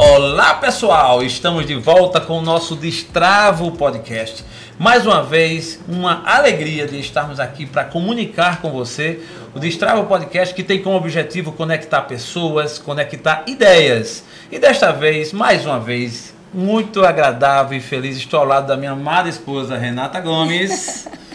Olá pessoal, estamos de volta com o nosso Destravo Podcast. Mais uma vez, uma alegria de estarmos aqui para comunicar com você o Destravo Podcast que tem como objetivo conectar pessoas, conectar ideias. E desta vez, mais uma vez, muito agradável e feliz, estou ao lado da minha amada esposa Renata Gomes.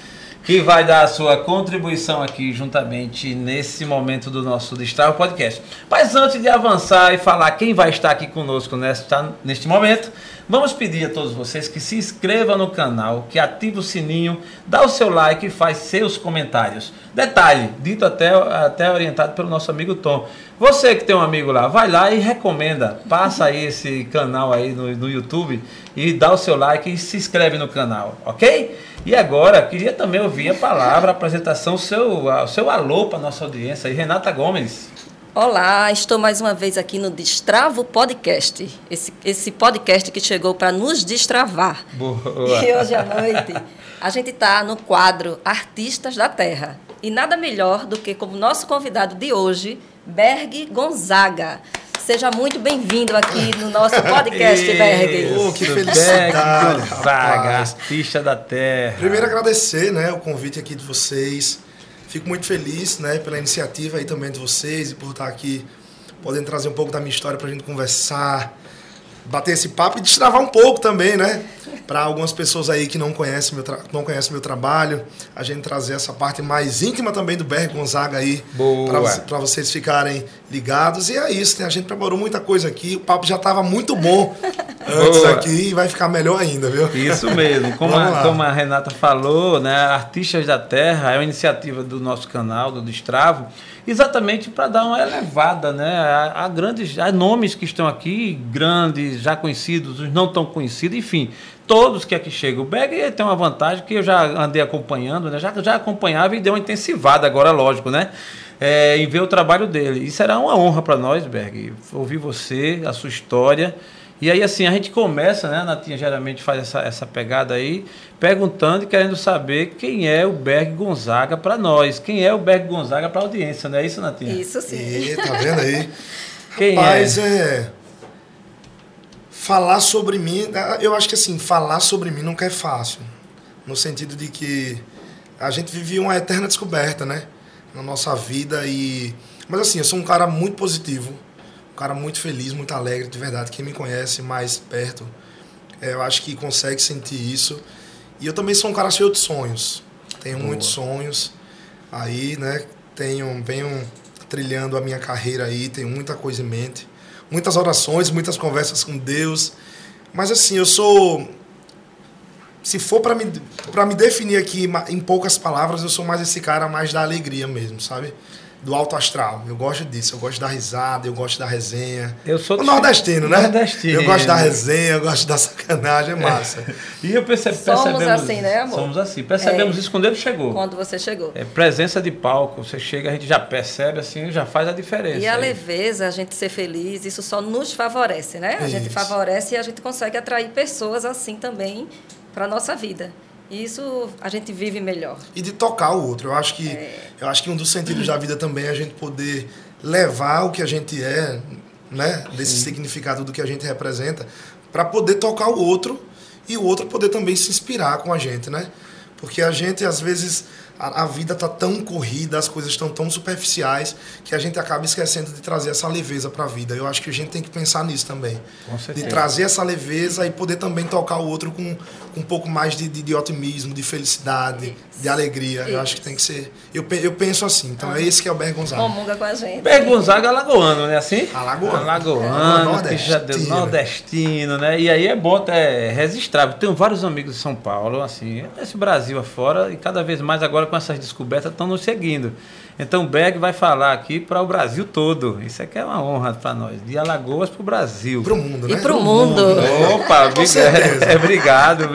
que vai dar a sua contribuição aqui juntamente nesse momento do nosso Destrava Podcast. Mas antes de avançar e falar quem vai estar aqui conosco nesta, neste momento, vamos pedir a todos vocês que se inscrevam no canal, que ative o sininho, dá o seu like e faz seus comentários. Detalhe, dito até, até orientado pelo nosso amigo Tom. Você que tem um amigo lá, vai lá e recomenda. Passa aí esse canal aí no, no YouTube e dá o seu like e se inscreve no canal, ok? E agora, queria também ouvir a palavra, a apresentação, o seu, seu alô para nossa audiência aí, Renata Gomes. Olá, estou mais uma vez aqui no Destravo Podcast. Esse, esse podcast que chegou para nos destravar. Boa. E hoje à noite a gente está no quadro Artistas da Terra. E nada melhor do que como nosso convidado de hoje, Berg Gonzaga. Seja muito bem-vindo aqui no nosso podcast, Berg. Oh, que felicidade, Gonzaga, artista da terra. Primeiro agradecer, né, o convite aqui de vocês. Fico muito feliz, né, pela iniciativa aí também de vocês e por estar aqui podendo trazer um pouco da minha história para a gente conversar, bater esse papo e destravar um pouco também, né? Para algumas pessoas aí que não conhecem meu, não conhecem meu trabalho, a gente trazer essa parte mais íntima também do Berg Gonzaga aí, para vocês ficarem ligados. E é isso, né? A gente preparou muita coisa aqui, o papo já estava muito bom antes Boa. aqui e vai ficar melhor ainda, viu? Isso mesmo. Como, a, como a Renata falou, né? Artistas da Terra é uma iniciativa do nosso canal, do Destravo exatamente para dar uma elevada né, a, grandes nomes que estão aqui, grandes, já conhecidos, os não tão conhecidos, enfim, todos que aqui chegam. O Berg tem uma vantagem que eu já andei acompanhando, né, já, já acompanhava e deu uma intensivada agora, lógico, né? É, em ver o trabalho dele. E será uma honra para nós, Berg, ouvir você, a sua história. E aí, assim, a gente começa, né? A Natinha geralmente faz essa, essa pegada aí, perguntando e querendo saber quem é o Berg Gonzaga para nós. Quem é o Berg Gonzaga para a audiência, não é isso, Natinha? Isso sim. E, tá vendo aí? quem Rapaz, é? é. Falar sobre mim, eu acho que assim, falar sobre mim nunca é fácil. No sentido de que a gente vive uma eterna descoberta, né? Na nossa vida e. Mas assim, eu sou um cara muito positivo cara muito feliz, muito alegre, de verdade. Quem me conhece mais perto, é, eu acho que consegue sentir isso. E eu também sou um cara cheio de sonhos. Tenho Boa. muitos sonhos. Aí, né, tenho, venho trilhando a minha carreira aí, tenho muita coisa em mente. Muitas orações, muitas conversas com Deus. Mas assim, eu sou se for para me, pra me definir aqui em poucas palavras, eu sou mais esse cara mais da alegria mesmo, sabe? Do alto astral. Eu gosto disso, eu gosto da risada, eu gosto da resenha. Eu sou o nordestino, né? Nordestino. Eu gosto da resenha, eu gosto da sacanagem, é massa. É. E eu percebo, somos percebemos assim, né, amor? Somos assim. Percebemos é. isso quando ele chegou. Quando você chegou. É presença de palco, você chega, a gente já percebe assim, já faz a diferença. E a leveza, a gente ser feliz, isso só nos favorece, né? A isso. gente favorece e a gente consegue atrair pessoas assim também para nossa vida. Isso a gente vive melhor. E de tocar o outro. Eu acho que, é. eu acho que um dos sentidos da vida também é a gente poder levar o que a gente é, né? Desse Sim. significado do que a gente representa, para poder tocar o outro e o outro poder também se inspirar com a gente, né? Porque a gente, às vezes, a, a vida tá tão corrida, as coisas estão tão superficiais, que a gente acaba esquecendo de trazer essa leveza para a vida. Eu acho que a gente tem que pensar nisso também. Com certeza. De trazer essa leveza e poder também tocar o outro com, com um pouco mais de, de, de otimismo, de felicidade, Isso. de alegria. Isso. Eu acho que tem que ser. Eu, eu penso assim. Então é esse que é o Ber Gonzaga. Comunga com a gente. Ber Gonzaga é alagoano, né? Assim? Alagoano. Alagoano, é. nordestino. nordestino, né? E aí é bom até registrar. Tenho vários amigos de São Paulo, assim, esse Brasil afora, e cada vez mais agora com essas descobertas estão nos seguindo. Então o Berg vai falar aqui para o Brasil todo. Isso aqui é uma honra para nós. De Alagoas para o Brasil. Para o mundo, né? E para o mundo. mundo. Opa, é, é, obrigado.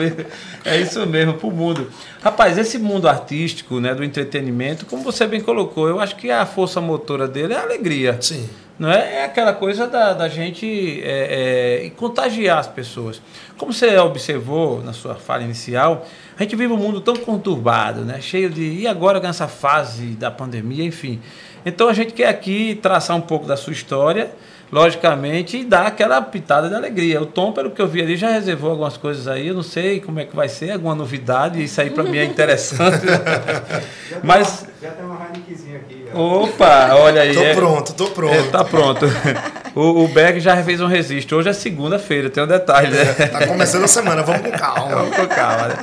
É isso mesmo, para o mundo. Rapaz, esse mundo artístico, né, do entretenimento, como você bem colocou, eu acho que a força motora dele é a alegria. Sim. Não é? é aquela coisa da, da gente é, é, contagiar as pessoas. Como você observou na sua fala inicial, a gente vive um mundo tão conturbado, né? cheio de. E agora nessa fase da pandemia, enfim. Então a gente quer aqui traçar um pouco da sua história, logicamente, e dá aquela pitada de alegria. O Tom, pelo que eu vi ali, já reservou algumas coisas aí. Eu não sei como é que vai ser, alguma novidade. Isso aí para mim é interessante. Mas. Já tem uma Heinekenzinha aqui. Opa, olha aí. Tô é, pronto, tô pronto. É, tá pronto. O, o Berg já fez um registro. Hoje é segunda-feira, tem um detalhe, né? Tá começando a semana, vamos com calma. Vamos com calma, né?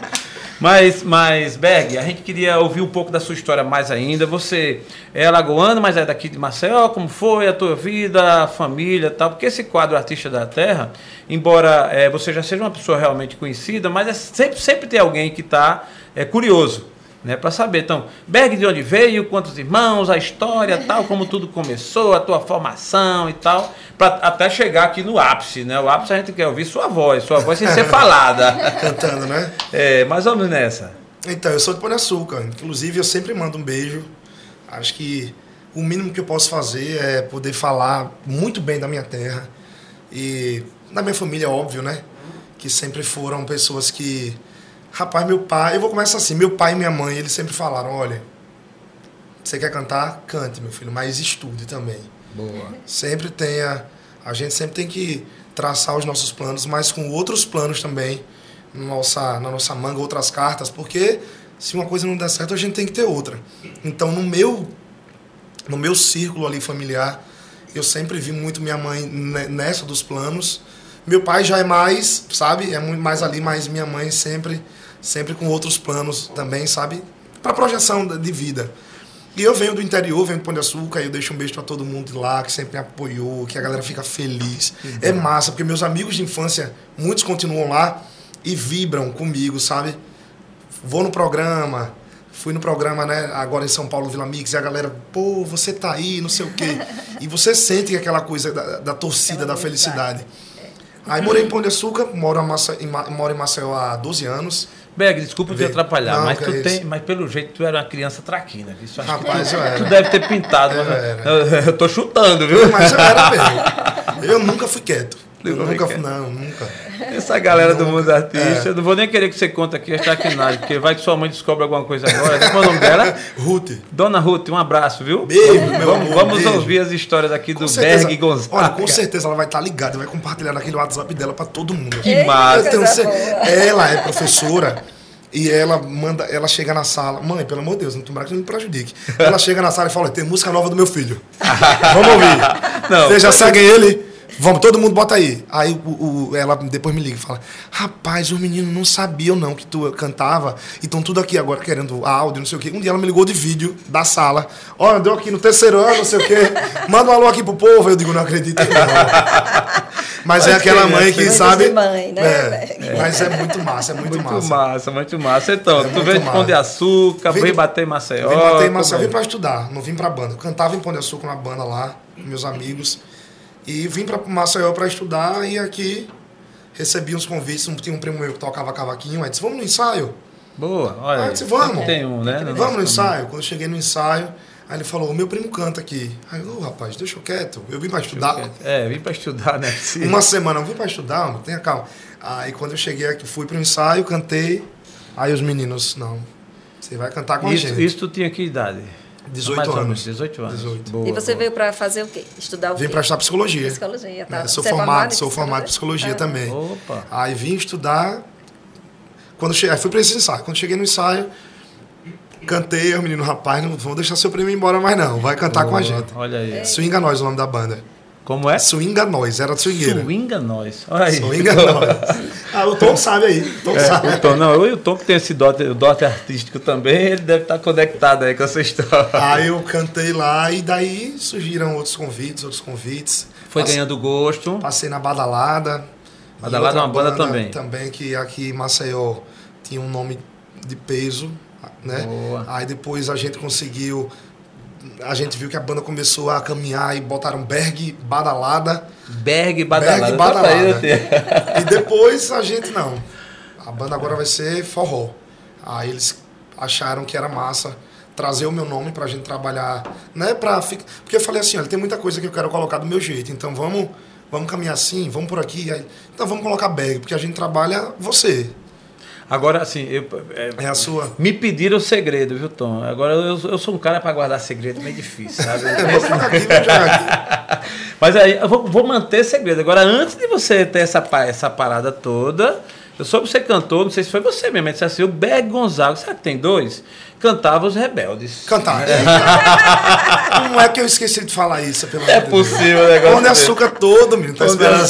Mas, mas, Berg, a gente queria ouvir um pouco da sua história mais ainda. Você é alagoano, mas é daqui de Maceió. Como foi a tua vida, a família tal? Porque esse quadro Artista da Terra, embora é, você já seja uma pessoa realmente conhecida, mas é sempre, sempre tem alguém que está é, curioso né, para saber. Então, Berg de onde veio, quantos irmãos, a história, tal, como tudo começou, a tua formação e tal, para até chegar aqui no ápice, né? O ápice a gente quer ouvir sua voz, sua voz sem ser falada. Cantando, né? É, mais ou menos nessa. Então, eu sou de Pão de Açúcar. Inclusive, eu sempre mando um beijo. Acho que o mínimo que eu posso fazer é poder falar muito bem da minha terra e da minha família, óbvio, né? Que sempre foram pessoas que Rapaz, meu pai, eu vou começar assim, meu pai e minha mãe, eles sempre falaram, olha, você quer cantar? Cante, meu filho, mas estude também. Boa. Sempre tenha, a gente sempre tem que traçar os nossos planos, mas com outros planos também na nossa, na nossa manga, outras cartas, porque se uma coisa não der certo, a gente tem que ter outra. Então, no meu no meu círculo ali familiar, eu sempre vi muito minha mãe nessa dos planos. Meu pai já é mais, sabe? É muito mais ali, mas minha mãe sempre sempre com outros planos também, sabe? Para projeção de vida. E eu venho do interior, venho do Pão de Açúcar, e eu deixo um beijo para todo mundo de lá, que sempre me apoiou, que a galera fica feliz. É massa, porque meus amigos de infância, muitos continuam lá e vibram comigo, sabe? Vou no programa, fui no programa, né, agora em São Paulo, Vila Mix, e a galera, pô, você tá aí, não sei o quê. E você sente aquela coisa da, da torcida, da felicidade. Aí morei em Pão de Açúcar, moro em Maceió há 12 anos. Berg, desculpa te atrapalhar, não, mas tu é tem, mas pelo jeito tu era uma criança traquina, Isso Rapaz, tu, eu era. Tu deve ter pintado, eu, eu, eu, tô chutando, viu? Mas eu era mesmo. Eu nunca fui quieto. Eu nunca fui, não, nunca. Essa galera nunca. do mundo artista, é. eu não vou nem querer que você conte aqui a traquinagem, porque vai que sua mãe descobre alguma coisa agora. Qual é o nome dela? Ruth. Dona Ruth, um abraço, viu? Beijo, vamos, meu vamos, amor, vamos beijo. ouvir as histórias aqui com do certeza, Berg Gonzaga. Olha, com certeza ela vai estar ligada, vai compartilhar naquele WhatsApp dela para todo mundo. Que massa. Ela é professora e ela manda, ela chega na sala, mãe, pelo amor de Deus, não tomara que não me prejudique. Ela chega na sala e fala: tem música nova do meu filho. Vamos ouvir. Não, Vocês já seguem ele? Vamos, todo mundo bota aí. Aí o, o, ela depois me liga e fala: Rapaz, os meninos não sabiam não que tu cantava. E estão tudo aqui agora querendo áudio, não sei o quê. Um dia ela me ligou de vídeo da sala. Olha, deu aqui no terceiro ano, não sei o quê. Manda um alô aqui pro povo. Eu digo: Não acredito, não. Mas, é aquela mãe que sabe. Mãe, né? É, mas é muito massa, é muito, muito massa. massa. Muito massa, Então, é tu veio de Pão de Açúcar, veio bater em Maceió. Vim bater em Maceió, vim pra estudar, não vim pra banda. Eu cantava em Pão de Açúcar, uma banda lá, com meus amigos. E vim para Maceió para estudar e aqui recebi uns convites. Tinha um primo meu que tocava cavaquinho, aí disse, vamos no ensaio. Boa, olha. Aí eu disse, vamos. Tem um, né? vamos no ensaio. Quando eu cheguei no ensaio, aí ele falou, meu primo canta aqui. Aí eu, oh, rapaz, deixa eu quieto. Eu vim para estudar. É, vim para estudar, né? Sim. Uma semana, eu vim para estudar, mano, tenha calma. Aí quando eu cheguei aqui, fui para o ensaio, cantei. Aí os meninos, não, você vai cantar com isso, a gente. Isso tu tinha que idade? 18 Mais anos. 18 anos. 18. Boa, e você boa. veio para fazer o quê? Estudar o Vim quê? para estudar psicologia. Psicologia, tá. É, sou você formado, é sou formado em psicologia ah. também. Opa. Aí vim estudar. Quando cheguei, aí fui para esse ensaio. Quando cheguei no ensaio, cantei, o menino, rapaz, não vou deixar seu primo ir embora mais não. Vai cantar Boa. com a gente. Olha aí. Swinga Nós, o nome da banda. Como é? Swinga Nós, era swingueira. Swinga Nós. Olha aí. Swinga Nós. Ah, o Tom sabe aí. O Tom é, sabe. O Tom, não, eu e o Tom que tem esse dote, o dote artístico também, ele deve estar conectado aí com essa história. Aí eu cantei lá e daí surgiram outros convites, outros convites. Foi Passei, ganhando gosto. Passei na Badalada. Badalada é uma banda, banda também. Também que aqui em Maceió tinha um nome de peso, né? Boa. Aí depois a gente conseguiu a gente viu que a banda começou a caminhar e botaram Berg Badalada. Berg Badalada. Berg Badalada. e depois a gente não. A banda agora vai ser forró. Aí eles acharam que era massa trazer o meu nome pra gente trabalhar, né, para porque eu falei assim, olha, tem muita coisa que eu quero colocar do meu jeito, então vamos, vamos caminhar assim, vamos por aqui, aí, então vamos colocar Berg, porque a gente trabalha você. Agora, assim, eu, é, É a sua. me pediram o segredo, viu, Tom? Agora, eu, eu sou um cara para guardar segredo meio difícil, sabe? Jogar aqui. Mas aí, eu vou, vou manter segredo. Agora, antes de você ter essa, essa parada toda, eu soube que você cantou, não sei se foi você mesmo, mas disse assim, o Berg Gonzaga, sabe que tem dois? Cantava os rebeldes. Cantar. Não é que eu esqueci de falar isso, pelo É amor possível o negócio Pão de açúcar todo, menino. Tá esperando.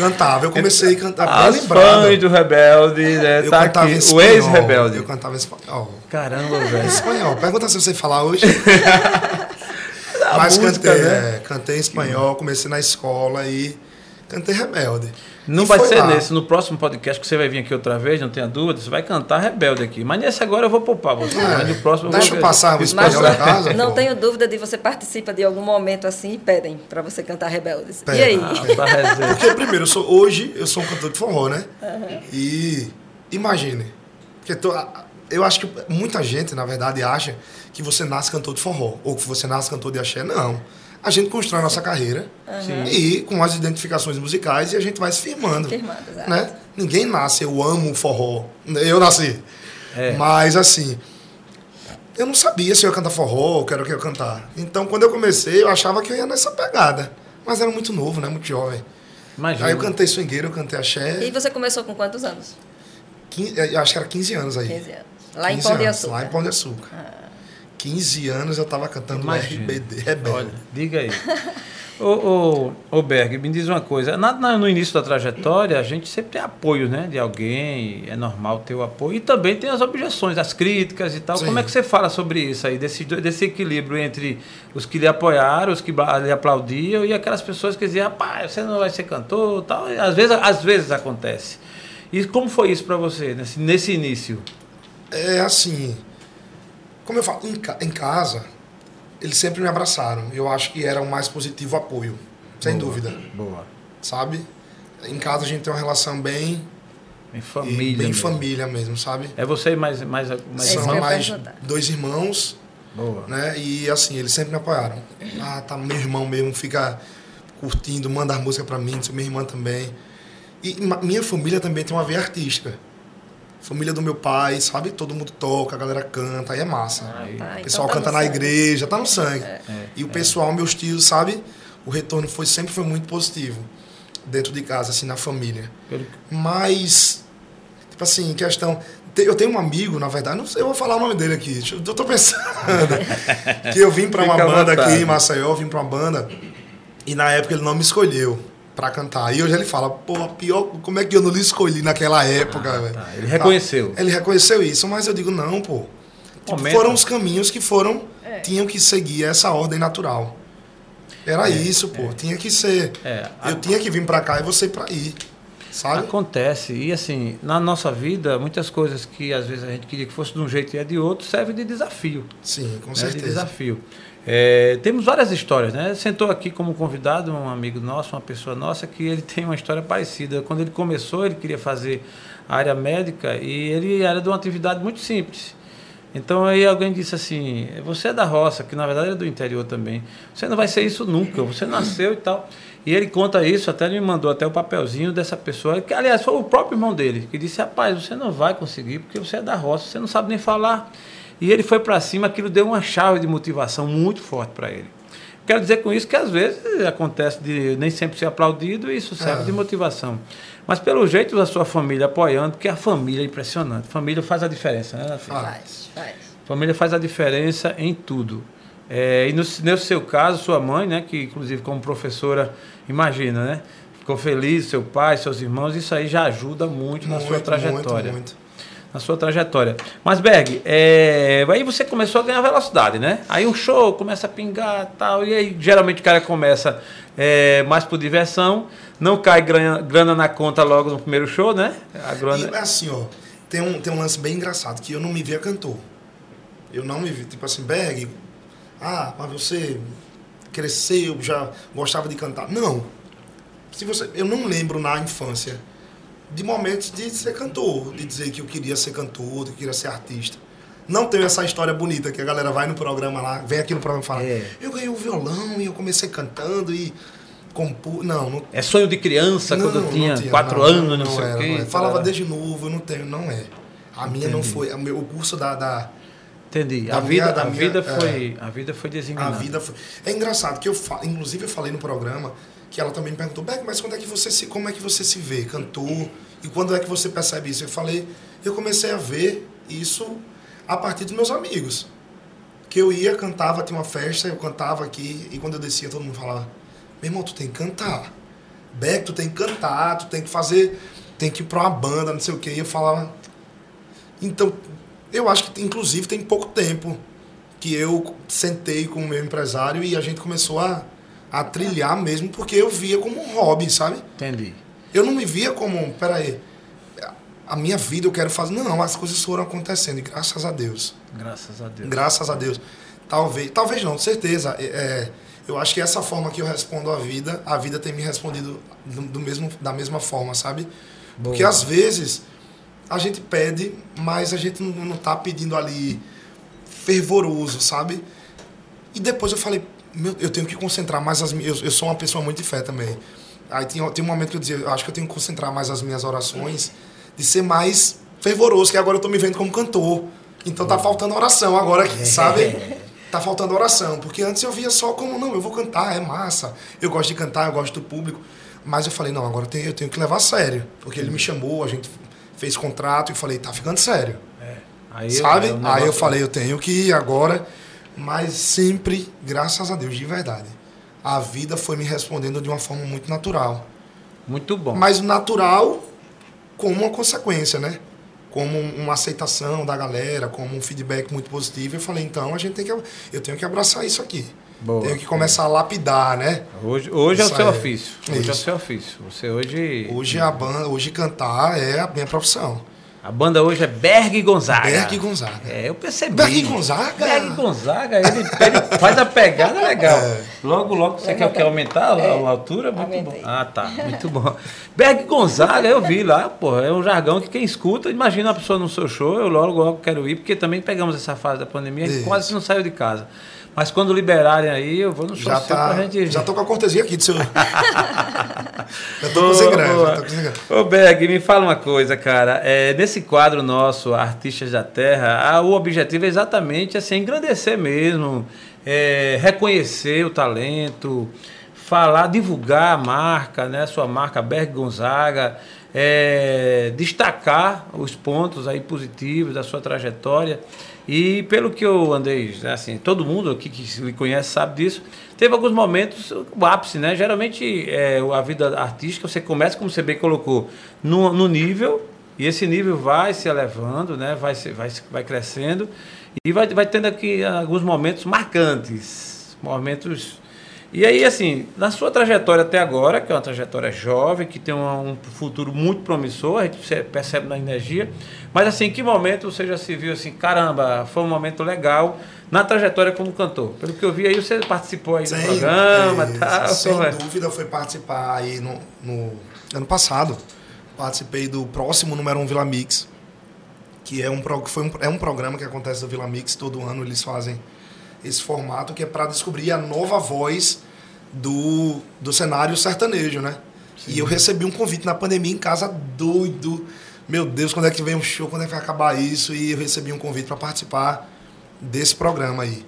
Cantava. Eu comecei a cantar As bem lembrado. fãs do rebelde, né? Eu Tá cantava aqui. em O espanhol. ex-rebelde. Eu cantava em espanhol. Caramba, velho. Espanhol. Pergunta se você falar hoje. Mas música, cantei, né? é, cantei em espanhol, comecei na escola e cantei rebelde. Não E vai ser lá. nesse, no próximo podcast que você vai vir aqui outra vez, não tenha dúvida, você vai cantar Rebelde aqui. Mas nesse agora eu vou poupar você. É, mas no próximo deixa vou eu passar o espanhol da casa. não pô. tenho dúvida de você participa de algum momento assim e pedem para você cantar Rebeldes. E Pedem. aí? Ah, tá. Porque primeiro, eu sou, hoje eu sou um cantor de forró, né? E imagine, porque tô- eu acho que muita gente, na verdade, acha que você nasce cantor de forró ou que você nasce cantor de axé. Não. A gente constrói a nossa carreira Sim. e com as identificações musicais e a gente vai se firmando. Firmando, exato. né? Ninguém nasce, eu amo forró. Eu nasci. É. Mas assim, eu não sabia se eu ia cantar forró ou que era o que eu ia cantar. Então quando eu comecei, eu achava que eu ia nessa pegada. Mas era muito novo, né? Muito jovem. Imagina. Aí eu cantei swingueiro, eu cantei axé. E você começou com quantos anos? 15, eu acho que era 15 anos aí. 15 anos. Lá em 15 Pão de Açúcar. Lá em Pão de Açúcar. 15 anos eu tava cantando Imagina. RBD, Rebelde. Olha, diga aí. Ô, ô, ô Berg, me diz uma coisa. Na- na- no início da trajetória, a gente sempre tem apoio né, de alguém, é normal ter o apoio. E também tem as objeções, as críticas e tal. Sim. Como é que você fala sobre isso aí, desse, desse equilíbrio entre os que lhe apoiaram, os que lhe aplaudiam e aquelas pessoas que diziam, rapaz, você não vai ser cantor tal. E às vezes, às vezes acontece. E como foi isso para você, nesse, nesse início? É assim, como eu falo, em, ca- em casa, eles sempre me abraçaram. Eu acho que era o mais positivo apoio, sem Boa, dúvida, Boa. sabe? Em casa a gente tem uma relação bem Em família. bem mesmo. família mesmo, sabe? É você e mais, mais, mais É São ia mais dois irmãos, Boa. né? E assim, eles sempre me apoiaram. Ah, tá, meu irmão mesmo fica curtindo, manda as músicas pra mim, minha irmã também. E minha família também tem uma veia artística. Família do meu pai, sabe? Todo mundo toca, a galera canta, aí é massa. Aí. Tá, O então pessoal tá canta na sangue. igreja, tá no sangue. É, e o pessoal, meus tios, sabe? O retorno foi sempre foi muito positivo dentro de casa, assim, na família. Pelo- Mas, tipo assim, questão. Eu tenho um amigo, na verdade, não sei, eu vou falar o nome dele aqui. deixa Eu eu tô pensando. que eu vim pra uma Fica banda vontade. aqui em Maceió, vim pra uma banda. E na época ele não me escolheu pra cantar. E hoje ele fala, pô, pior, como é que eu não lhe escolhi naquela época, velho? tá. Ele reconheceu. Ele reconheceu isso, mas eu digo, não, pô. Tipo, foram os caminhos que foram, É. tinham que seguir essa ordem natural. Era isso, pô. Tinha que ser. É, a- Eu tinha que vir pra cá e você pra ir. Sabe? Acontece. E assim, na nossa vida, muitas coisas que às vezes a gente queria que fosse de um jeito e é de outro, serve de desafio. Sim, com né, de certeza. desafio. É, temos várias histórias, né? Sentou aqui como convidado um amigo nosso, uma pessoa nossa, que ele tem uma história parecida. Quando ele começou, ele queria fazer a área médica e ele era de uma atividade muito simples. Então aí alguém disse assim, você é da roça, que na verdade é do interior também. Você não vai ser isso nunca, você nasceu e tal. E ele conta isso, até ele me mandou até o papelzinho dessa pessoa, que aliás foi o próprio irmão dele, que disse, rapaz, você não vai conseguir, porque você é da roça, você não sabe nem falar. E ele foi para cima, aquilo deu uma chave de motivação muito forte para ele. Quero dizer com isso que às vezes acontece de nem sempre ser aplaudido e isso serve É. de motivação. Mas pelo jeito da sua família apoiando, porque a família é impressionante. Família faz a diferença, né? Nath? Faz, faz. Família faz a diferença em tudo. É, e no, no seu caso, sua mãe, né, que inclusive como professora, imagina, né? Ficou feliz, seu pai, seus irmãos, isso aí já ajuda muito, na sua Muito, trajetória. Muito, muito. Na sua trajetória. Mas, Berg, é, aí você começou a ganhar velocidade, né? Aí um show começa a pingar tal, e aí geralmente o cara começa é, mais por diversão, não cai grana, grana na conta logo no primeiro show, né? A grana, E assim, ó, tem um, tem um lance bem engraçado, que eu não me via cantor. Eu não me vi, tipo assim, Berg, ah, mas você cresceu, já gostava de cantar. Não. Se você, eu não lembro na infância de momentos de ser cantor, de dizer que eu queria ser cantor, que eu queria ser artista. Não tenho essa história bonita que a galera vai no programa lá, vem aqui no programa e fala, É. eu ganhei o violão e eu comecei cantando e compu... Não, não. É sonho de criança, não, quando eu tinha, tinha, quatro não, anos, não, sei era, o quê. não era. Falava Era- desde novo, eu não tenho, não é. A minha não Entendi. foi. O meu- curso da, da, Entendi. Da A minha- vida, da a minha- vida é. foi, a vida foi A designada. vida foi. É engraçado que eu fa... inclusive eu falei no programa que ela também me perguntou, Beck, mas quando é que você se como é que você se vê, cantor? E quando é que você percebe isso? Eu falei, eu comecei a ver isso a partir dos meus amigos. Que eu ia, cantava, tinha uma festa, eu cantava aqui, e quando eu descia, todo mundo falava, meu irmão, tu tem que cantar. Beck, tu tem que cantar, tu tem que fazer, tem que ir pra uma banda, não sei o quê. E eu falava. Então, eu acho que inclusive tem pouco tempo que eu sentei com o meu empresário e a gente começou a, a trilhar mesmo, porque eu via como um hobby, sabe? Entendi. Eu não me via como, peraí, a minha vida eu quero fazer. Não, as coisas foram acontecendo, e graças a Deus. Graças a Deus. Graças a Deus. Talvez, talvez não, certeza. É, é, eu acho que essa forma que eu respondo à vida, a vida tem me respondido do, do mesmo, da mesma forma, sabe? Porque Boa. às vezes a gente pede, mas a gente não, não tá pedindo ali fervoroso, sabe? E depois eu falei, meu, eu tenho que concentrar mais as minhas. Eu, eu sou uma pessoa muito de fé também. Aí tem, tem um momento que eu dizia, eu acho que eu tenho que concentrar mais as minhas orações, de ser mais fervoroso, que agora eu tô me vendo como cantor. Então tá faltando oração agora, sabe? Tá faltando oração, porque antes eu via só como, não, eu vou cantar, é massa. Eu gosto de cantar, eu gosto do público. Mas eu falei, não, agora eu tenho, eu tenho que levar a sério. Porque ele me chamou, a gente fez contrato e falei, tá ficando sério. Aí, Sabe? é um Aí eu falei, eu tenho que ir agora, mas sempre, graças a Deus, de verdade. A vida foi me respondendo de uma forma muito natural. Muito bom. Mas natural como uma consequência, né? Como uma aceitação da galera, como um feedback muito positivo. Eu falei, então a gente tem que. Eu tenho que abraçar isso aqui. Boa. Tenho que começar a lapidar, né? Hoje, hoje é o Isso seu aí. ofício. Hoje é o Isso. seu ofício. Você hoje. Hoje a banda, hoje cantar é a minha profissão. A banda hoje é Berg Gonzaga. Berg Gonzaga. É, eu percebi. Berg Gonzaga? Berg Gonzaga, ele, ele faz a pegada legal. É. Logo, logo, você quer o quê? aumentar a, a altura? Muito Aumentei. bom. Ah, tá. Muito bom. Berg Gonzaga, eu vi lá, pô, é um jargão que quem escuta, imagina uma pessoa no seu show, eu logo, logo quero ir, porque também pegamos essa fase da pandemia, a gente quase não saiu de casa. Mas quando liberarem aí, eu vou no show Já tá. pra gente Já tô com a cortesia aqui do seu. já tô com os ingressos. Ô Berg, me fala uma coisa, cara. É, nesse quadro nosso, Artistas da Terra, a- o objetivo é exatamente assim, engrandecer mesmo, é, reconhecer o talento, falar, divulgar a marca, né? Sua marca Berg Gonzaga, é, destacar os pontos aí positivos da sua trajetória. E pelo que eu andei, né, assim, todo mundo aqui que lhe conhece sabe disso, teve alguns momentos, o ápice, né? Geralmente é, a vida artística, você começa, como você bem colocou, no, no nível, e esse nível vai se elevando, né? vai, se, vai, vai crescendo, e vai, vai tendo aqui alguns momentos marcantes, momentos e aí, assim, na sua trajetória até agora, que é uma trajetória jovem, que tem um futuro muito promissor, a gente percebe na energia, mas assim, em que momento você já se viu assim, caramba, foi um momento legal na trajetória como cantor? Pelo que eu vi aí, você participou aí do Sem- programa é, e tal. Sem como é? dúvida foi participar aí no, no ano passado. Participei do próximo número 1 Vila Mix, que é um, foi um, é um programa que acontece no Vila Mix, todo ano eles fazem esse formato, que é para descobrir a nova voz do, do cenário sertanejo, né? E eu recebi um convite na pandemia em casa doido. Meu Deus, quando é que vem um show? Quando é que vai acabar isso? E eu recebi um convite para participar desse programa aí.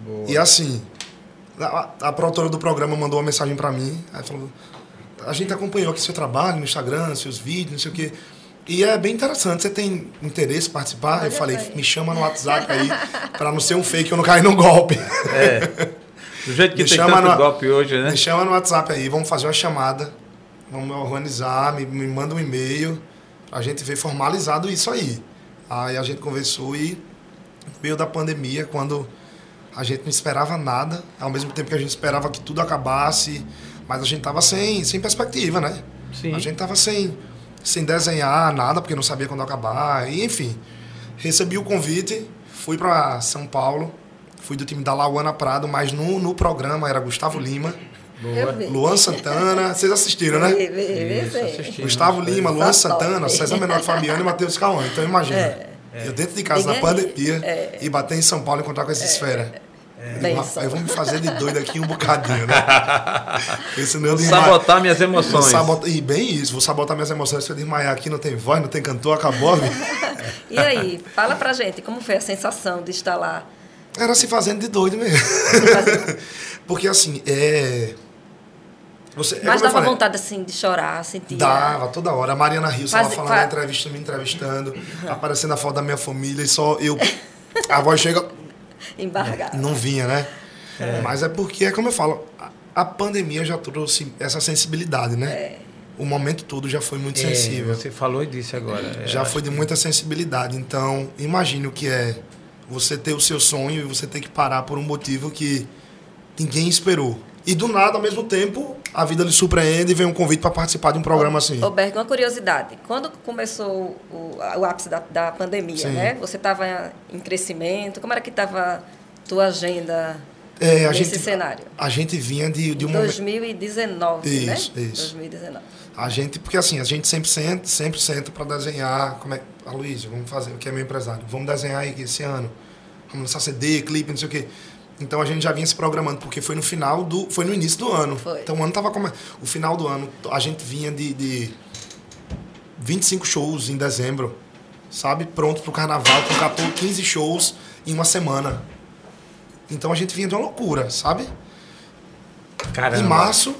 Boa. E assim, a, a produtora do programa mandou uma mensagem pra mim, aí falou, a gente acompanhou aqui seu trabalho no Instagram, seus vídeos, não sei o quê. E é bem interessante, você tem interesse em participar? Olha eu falei, aí. me chama no WhatsApp aí, pra não ser um fake, eu não cair num golpe. É. Do jeito que Me tem chama tanto no- golpe hoje, né? Me chama no WhatsApp aí, vamos fazer uma chamada, vamos organizar, me, me manda um e-mail, a gente ver formalizado isso aí. Aí a gente conversou e no meio da pandemia, quando a gente não esperava nada, ao mesmo tempo que a gente esperava que tudo acabasse, mas a gente tava sem, sem perspectiva, né? Sim. A gente tava sem, sem desenhar nada, porque não sabia quando acabar, e, enfim. Recebi o convite, fui para São Paulo, fui do time da Lauana Prado, mas no, no programa era Gustavo Lima. Luan Santana, vocês assistiram, né? Isso, sim. assisti. Gustavo Lima, Luan. Santana, César Menor Fabiano e Matheus Cauã. Então imagina. É. Eu dentro de casa na Ninguém- pandemia e bater em São Paulo e encontrar com essa esfera. Rapaz, eu vou me fazer de doido aqui um bocadinho, né? Sabotar minhas emoções. Sabota... E bem isso, vou sabotar minhas emoções. Se eu desmaiar aqui, não tem voz, não tem cantor, acabou, e aí, fala pra gente, como foi a sensação de estar lá? Era se fazendo de doido mesmo. Porque assim, é. Você, é Mas dava falei, vontade assim de chorar, sentir. Dava, toda hora. A Mariana Rios estava falando faz... na entrevista, me entrevistando, uhum. aparecendo a foto da minha família e só eu. A voz chega. Embargada. Não vinha, né? É. Mas é porque, é como eu falo, a, a pandemia já trouxe essa sensibilidade, né? É. O momento todo já foi muito é, sensível. Você falou disso agora. É, já foi de muita sensibilidade. Então, imagine o que é você ter o seu sonho e você ter que parar por um motivo que ninguém esperou. E do nada, ao mesmo tempo, a vida lhe surpreende e vem um convite para participar de um programa assim. Roberto, uma curiosidade. Quando começou o, o ápice da, da pandemia, Sim. né? Você estava em crescimento, como era que estava tua agenda é, nesse gente, cenário? A gente vinha de, de um 2019, isso, né? Isso, isso. 2019. A gente, porque assim, a gente sempre senta, sempre senta para desenhar, como é, a Luísa, vamos fazer, o que é meu empresário, vamos desenhar aí esse ano, vamos lançar CD, clipe, não sei o quê. Então a gente já vinha se programando, porque foi no final do. Foi no início do ano. Foi. Então o ano tava como. O final do ano, a gente vinha de, de 25 shows em dezembro, sabe? Pronto pro carnaval, com 14, 15 shows em uma semana. Então a gente vinha de uma loucura, sabe? Caramba. Em março,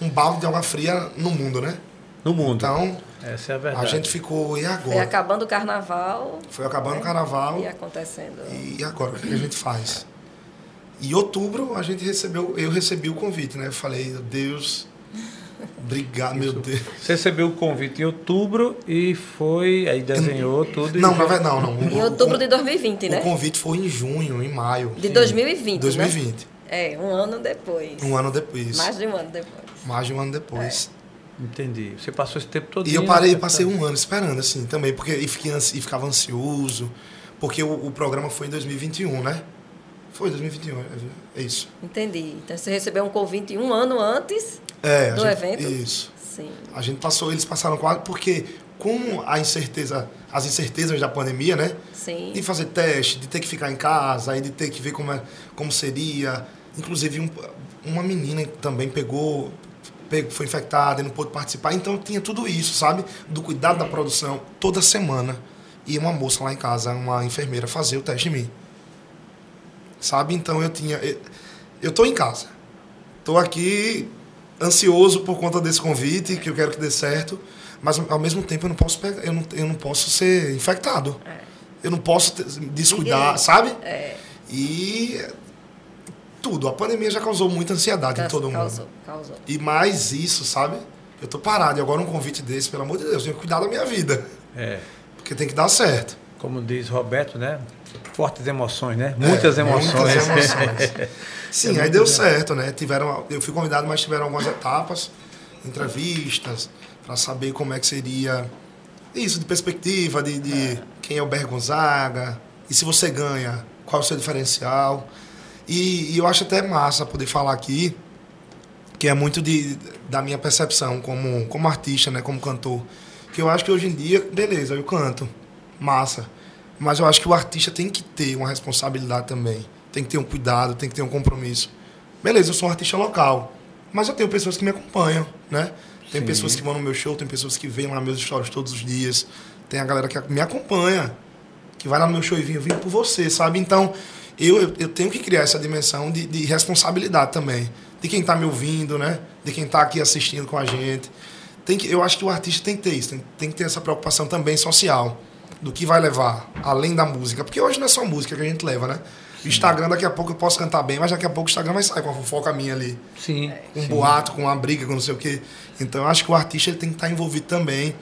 um balde de água fria no mundo, né? No mundo. Então, essa é a verdade. A gente ficou, e agora? Foi acabando o carnaval. Foi acabando né? o carnaval. E acontecendo. E agora, o que a gente faz? Em outubro a gente recebeu, eu recebi o convite, né? Eu falei, Deus, obrigado, meu Deus. Você recebeu o convite em outubro e foi, aí desenhou tudo. Não, na verdade, não, não. Em outubro de 2020, né? O convite foi em junho, em maio. De 2020. 2020. Né? É, um ano depois. Um ano depois. Mais de um ano depois. Mais de um ano depois. É. Entendi. Você passou esse tempo todo. E eu parei, passei um ano esperando, assim, também, porque e, fiquei, e ficava ansioso, porque o, o programa foi em 2021, né? Foi 2021, é, é isso. Entendi. Então você recebeu um convite um ano antes é, do gente, evento? Isso. Sim. A gente passou, eles passaram quase, porque com a incerteza, as incertezas da pandemia, né? Sim. De fazer teste, de ter que ficar em casa, aí de ter que ver como, é, como seria. Inclusive, um, uma menina também pegou, pegou, foi infectada e não pôde participar. Então tinha tudo isso, sabe? Do cuidado da produção. Toda semana ia uma moça lá em casa, uma enfermeira, fazer o teste em mim sabe? Então eu tinha. Eu, tô em casa. Tô aqui ansioso por conta desse convite, que eu quero que dê certo, mas ao mesmo tempo eu não posso pegar, eu não, eu não posso ser infectado. É. Eu não posso descuidar, sabe? É. E tudo. A pandemia já causou muita ansiedade em todo causou, mundo. Causou. E mais isso, sabe? Eu tô parado e agora um convite desse, pelo amor de Deus, eu tenho que cuidar da minha vida. É. Porque tem que dar certo. Como diz Roberto, né? fortes emoções, né? Muitas é, emoções. Muitas emoções. Sim, é aí deu certo, né? Tiveram, eu fui convidado, mas tiveram algumas etapas, entrevistas, para saber como é que seria isso, de perspectiva, de, de quem é o Ber Gonzaga, e se você ganha, qual é o seu diferencial. E, e, eu acho até massa poder falar aqui, que é muito de, da minha percepção como, como artista, né? Como cantor. Que eu acho que hoje em dia, beleza, eu canto, massa. Mas eu acho que o artista tem que ter uma responsabilidade também. Tem que ter um cuidado, tem que ter um compromisso. Beleza, eu sou um artista local, mas eu tenho pessoas que me acompanham, né? Tem Sim. pessoas que vão no meu show, tem pessoas que vêm lá meus stories todos os dias. Tem a galera que me acompanha, que vai lá no meu show e vem, eu vim por você, sabe? Então, eu, eu, tenho que criar essa dimensão de, de responsabilidade também. De quem está me ouvindo, né? De quem está aqui assistindo com a gente. Tem que, eu acho que o artista tem que ter isso, tem, tem que ter essa preocupação também social do que vai levar, além da música. Porque hoje não é só música que a gente leva, né? O Instagram, daqui a pouco eu posso cantar bem, mas daqui a pouco o Instagram vai sair com a fofoca minha ali. Sim. Com um sim. boato, com uma briga, com não sei o quê. Então eu acho que o artista ele tem que estar envolvido também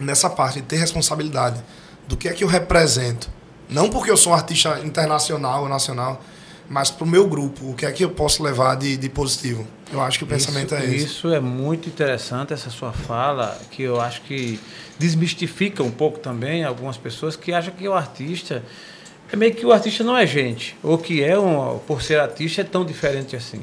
nessa parte, de ter responsabilidade do que é que eu represento. Não porque eu sou um artista internacional ou nacional, mas para o meu grupo, o que é que eu posso levar de, de positivo? Eu acho que o pensamento isso, é esse. Isso é muito interessante, essa sua fala, que eu acho que desmistifica um pouco também algumas pessoas que acham que o artista é meio que o artista não é gente, ou que é um, por ser artista é tão diferente assim,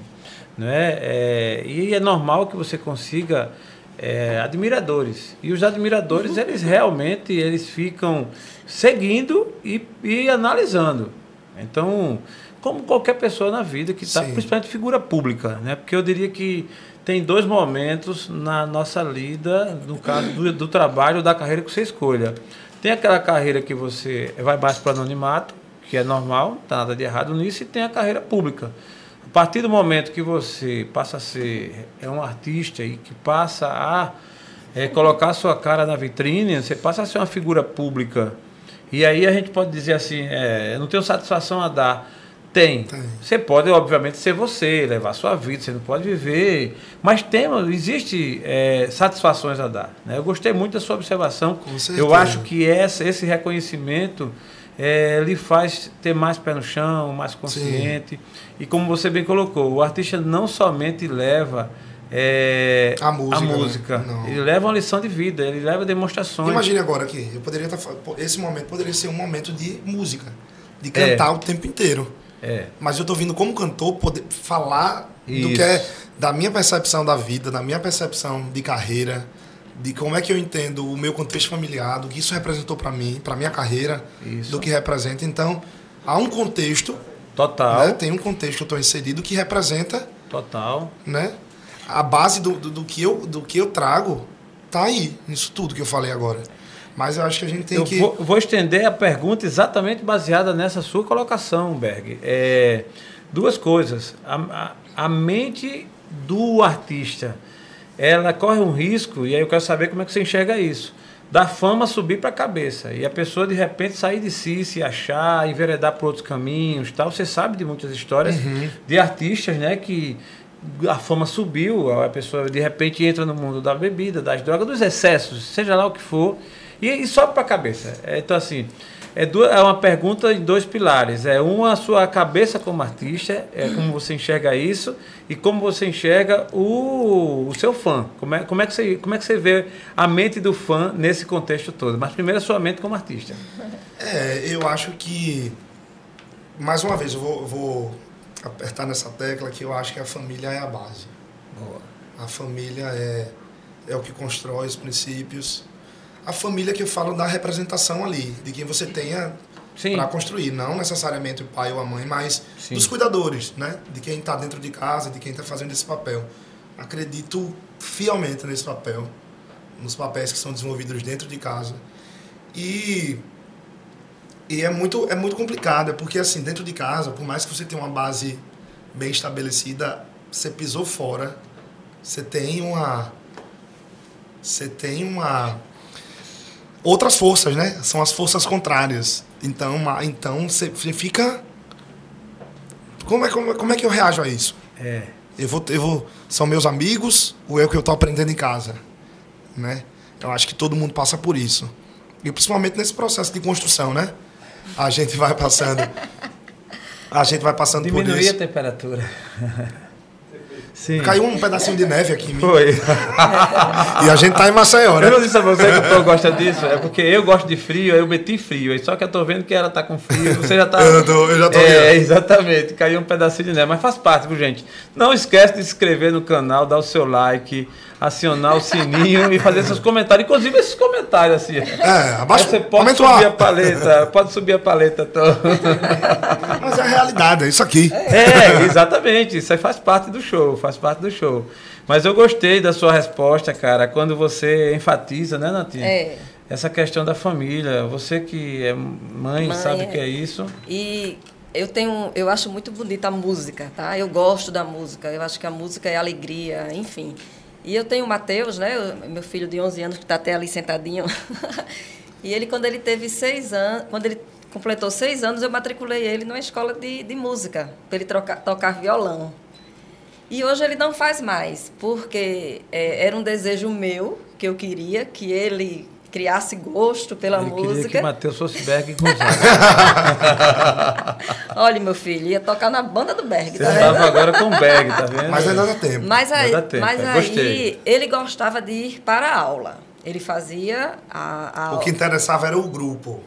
né? É, e é normal que você consiga é, admiradores e os admiradores eles realmente eles ficam seguindo e, e analisando. Então como qualquer pessoa na vida que está, principalmente figura pública, né? Porque eu diria que tem dois momentos na nossa lida, no caso do, do trabalho, da carreira que você escolha. Tem aquela carreira que você vai mais para o anonimato, que é normal, não está nada de errado nisso, e tem a carreira pública. A partir do momento que você passa a ser é um artista e que passa a é, colocar a sua cara na vitrine, você passa a ser uma figura pública. E aí a gente pode dizer assim, é, eu não tenho satisfação a dar. Tem. Tem. Você pode, obviamente, ser você, levar a sua vida, você não pode viver. Mas tem, existe é, satisfações a dar. Né? Eu gostei muito da sua observação. Eu acho que essa, esse reconhecimento é, lhe faz ter mais pé no chão, mais consciente. E como você bem colocou, o artista não somente leva é, A música, né? música, Não. ele leva uma lição de vida, ele leva demonstrações. Imagine agora aqui, eu poderia estar. pô, Esse momento poderia ser um momento de música, de cantar o tempo inteiro. É, Mas eu tô vindo como cantor poder falar do Isso. que é da minha percepção da vida, da minha percepção de carreira, de como é que eu entendo o meu contexto familiar, do que isso representou para mim, para minha carreira, Isso. do que representa. Então, há um contexto, total, né? Tem um contexto que eu estou inserido que representa, total. né? A base do, do, do que eu do que eu trago tá aí, nisso tudo que eu falei agora. Mas eu acho que a gente tem Eu que vou, vou estender a pergunta exatamente baseada nessa sua colocação, Berg. É, duas coisas. A, a, a mente do artista, ela corre um risco, e aí eu quero saber como é que você enxerga isso. Da fama subir para a cabeça. E a pessoa, de repente, sair de si, se achar, enveredar por outros caminhos tal. Você sabe de muitas histórias de artistas, né, que a fama subiu, a pessoa de repente entra no mundo da bebida, das drogas, dos excessos, seja lá o que for, e, e sobe para a cabeça. É, Então, assim, é, duas, é uma pergunta em dois pilares. É uma, a sua cabeça como artista, é como você enxerga isso, e como você enxerga o, o seu fã. Como é, como, é que você, como é que você vê a mente do fã nesse contexto todo? Mas primeiro a sua mente como artista. É, eu acho que. Mais uma vez, eu vou, vou apertar nessa tecla que eu acho que a família é a base. A família é, é o que constrói os princípios. A família que eu falo da representação ali, de quem você tenha para construir, não necessariamente o pai ou a mãe, mas Sim. dos cuidadores, né? De quem está dentro de casa, de quem está fazendo esse papel. Acredito fielmente nesse papel, nos papéis que são desenvolvidos dentro de casa. E e é muito é muito complicado, é porque assim, dentro de casa, por mais que você tenha uma base bem estabelecida, você pisou fora, você tem uma você tem uma outras forças, né? São as forças contrárias. Então, então você fica como é, como, é- como é que eu reajo a isso? É. Eu vou, eu vou, são meus amigos ou é o que eu estou aprendendo em casa, né? Eu acho que todo mundo passa por isso. E principalmente nesse processo de construção, né? A gente vai passando a gente vai passando por Diminuir a isso. temperatura. Sim. Caiu um pedacinho de neve aqui em mim. Foi. E a gente tá em Maceió, né? Eu não disse a você que o Tô gosta disso, é porque eu gosto de frio, aí eu meti frio. Só que eu tô vendo que ela tá com frio, você já tá. Eu tô- eu já tô É, vendo. exatamente. Caiu um pedacinho de neve, mas faz parte, viu, gente? Não esquece de se inscrever no canal, dar o seu like, acionar o sininho e fazer seus comentários. Inclusive esses comentários, assim. É, abaixa, Aí você pode subir a paleta, pode subir a paleta toda. Mas é a realidade, é isso aqui. É, exatamente. Isso aí faz parte do show, faz parte do show. Mas eu gostei da sua resposta, cara, quando você enfatiza, né, Natinha? É. Essa questão da família. Você que é mãe, Mãe, sabe o é. que é isso. E eu tenho, eu acho muito bonita a música, tá? Eu gosto da música. Eu acho que a música é alegria, enfim. E eu tenho o Matheus, né? Meu filho de 11 anos que está até ali sentadinho. e ele quando ele teve seis anos, quando ele completou seis anos, eu matriculei ele numa escola de, de música para ele trocar, tocar violão. E hoje ele não faz mais, porque é, era um desejo meu que eu queria que ele criasse gosto pela Ele queria música. que Matheus fosse Berg Gonzaga. Olha, meu filho, ia tocar na banda do Berg, Você tá estava vendo? agora com o Berg, tá vendo? Mas ainda dá tempo. Mas aí, dar tempo, mas é, aí gostei. ele gostava de ir para a aula. Ele fazia a, a O que interessava era o grupo.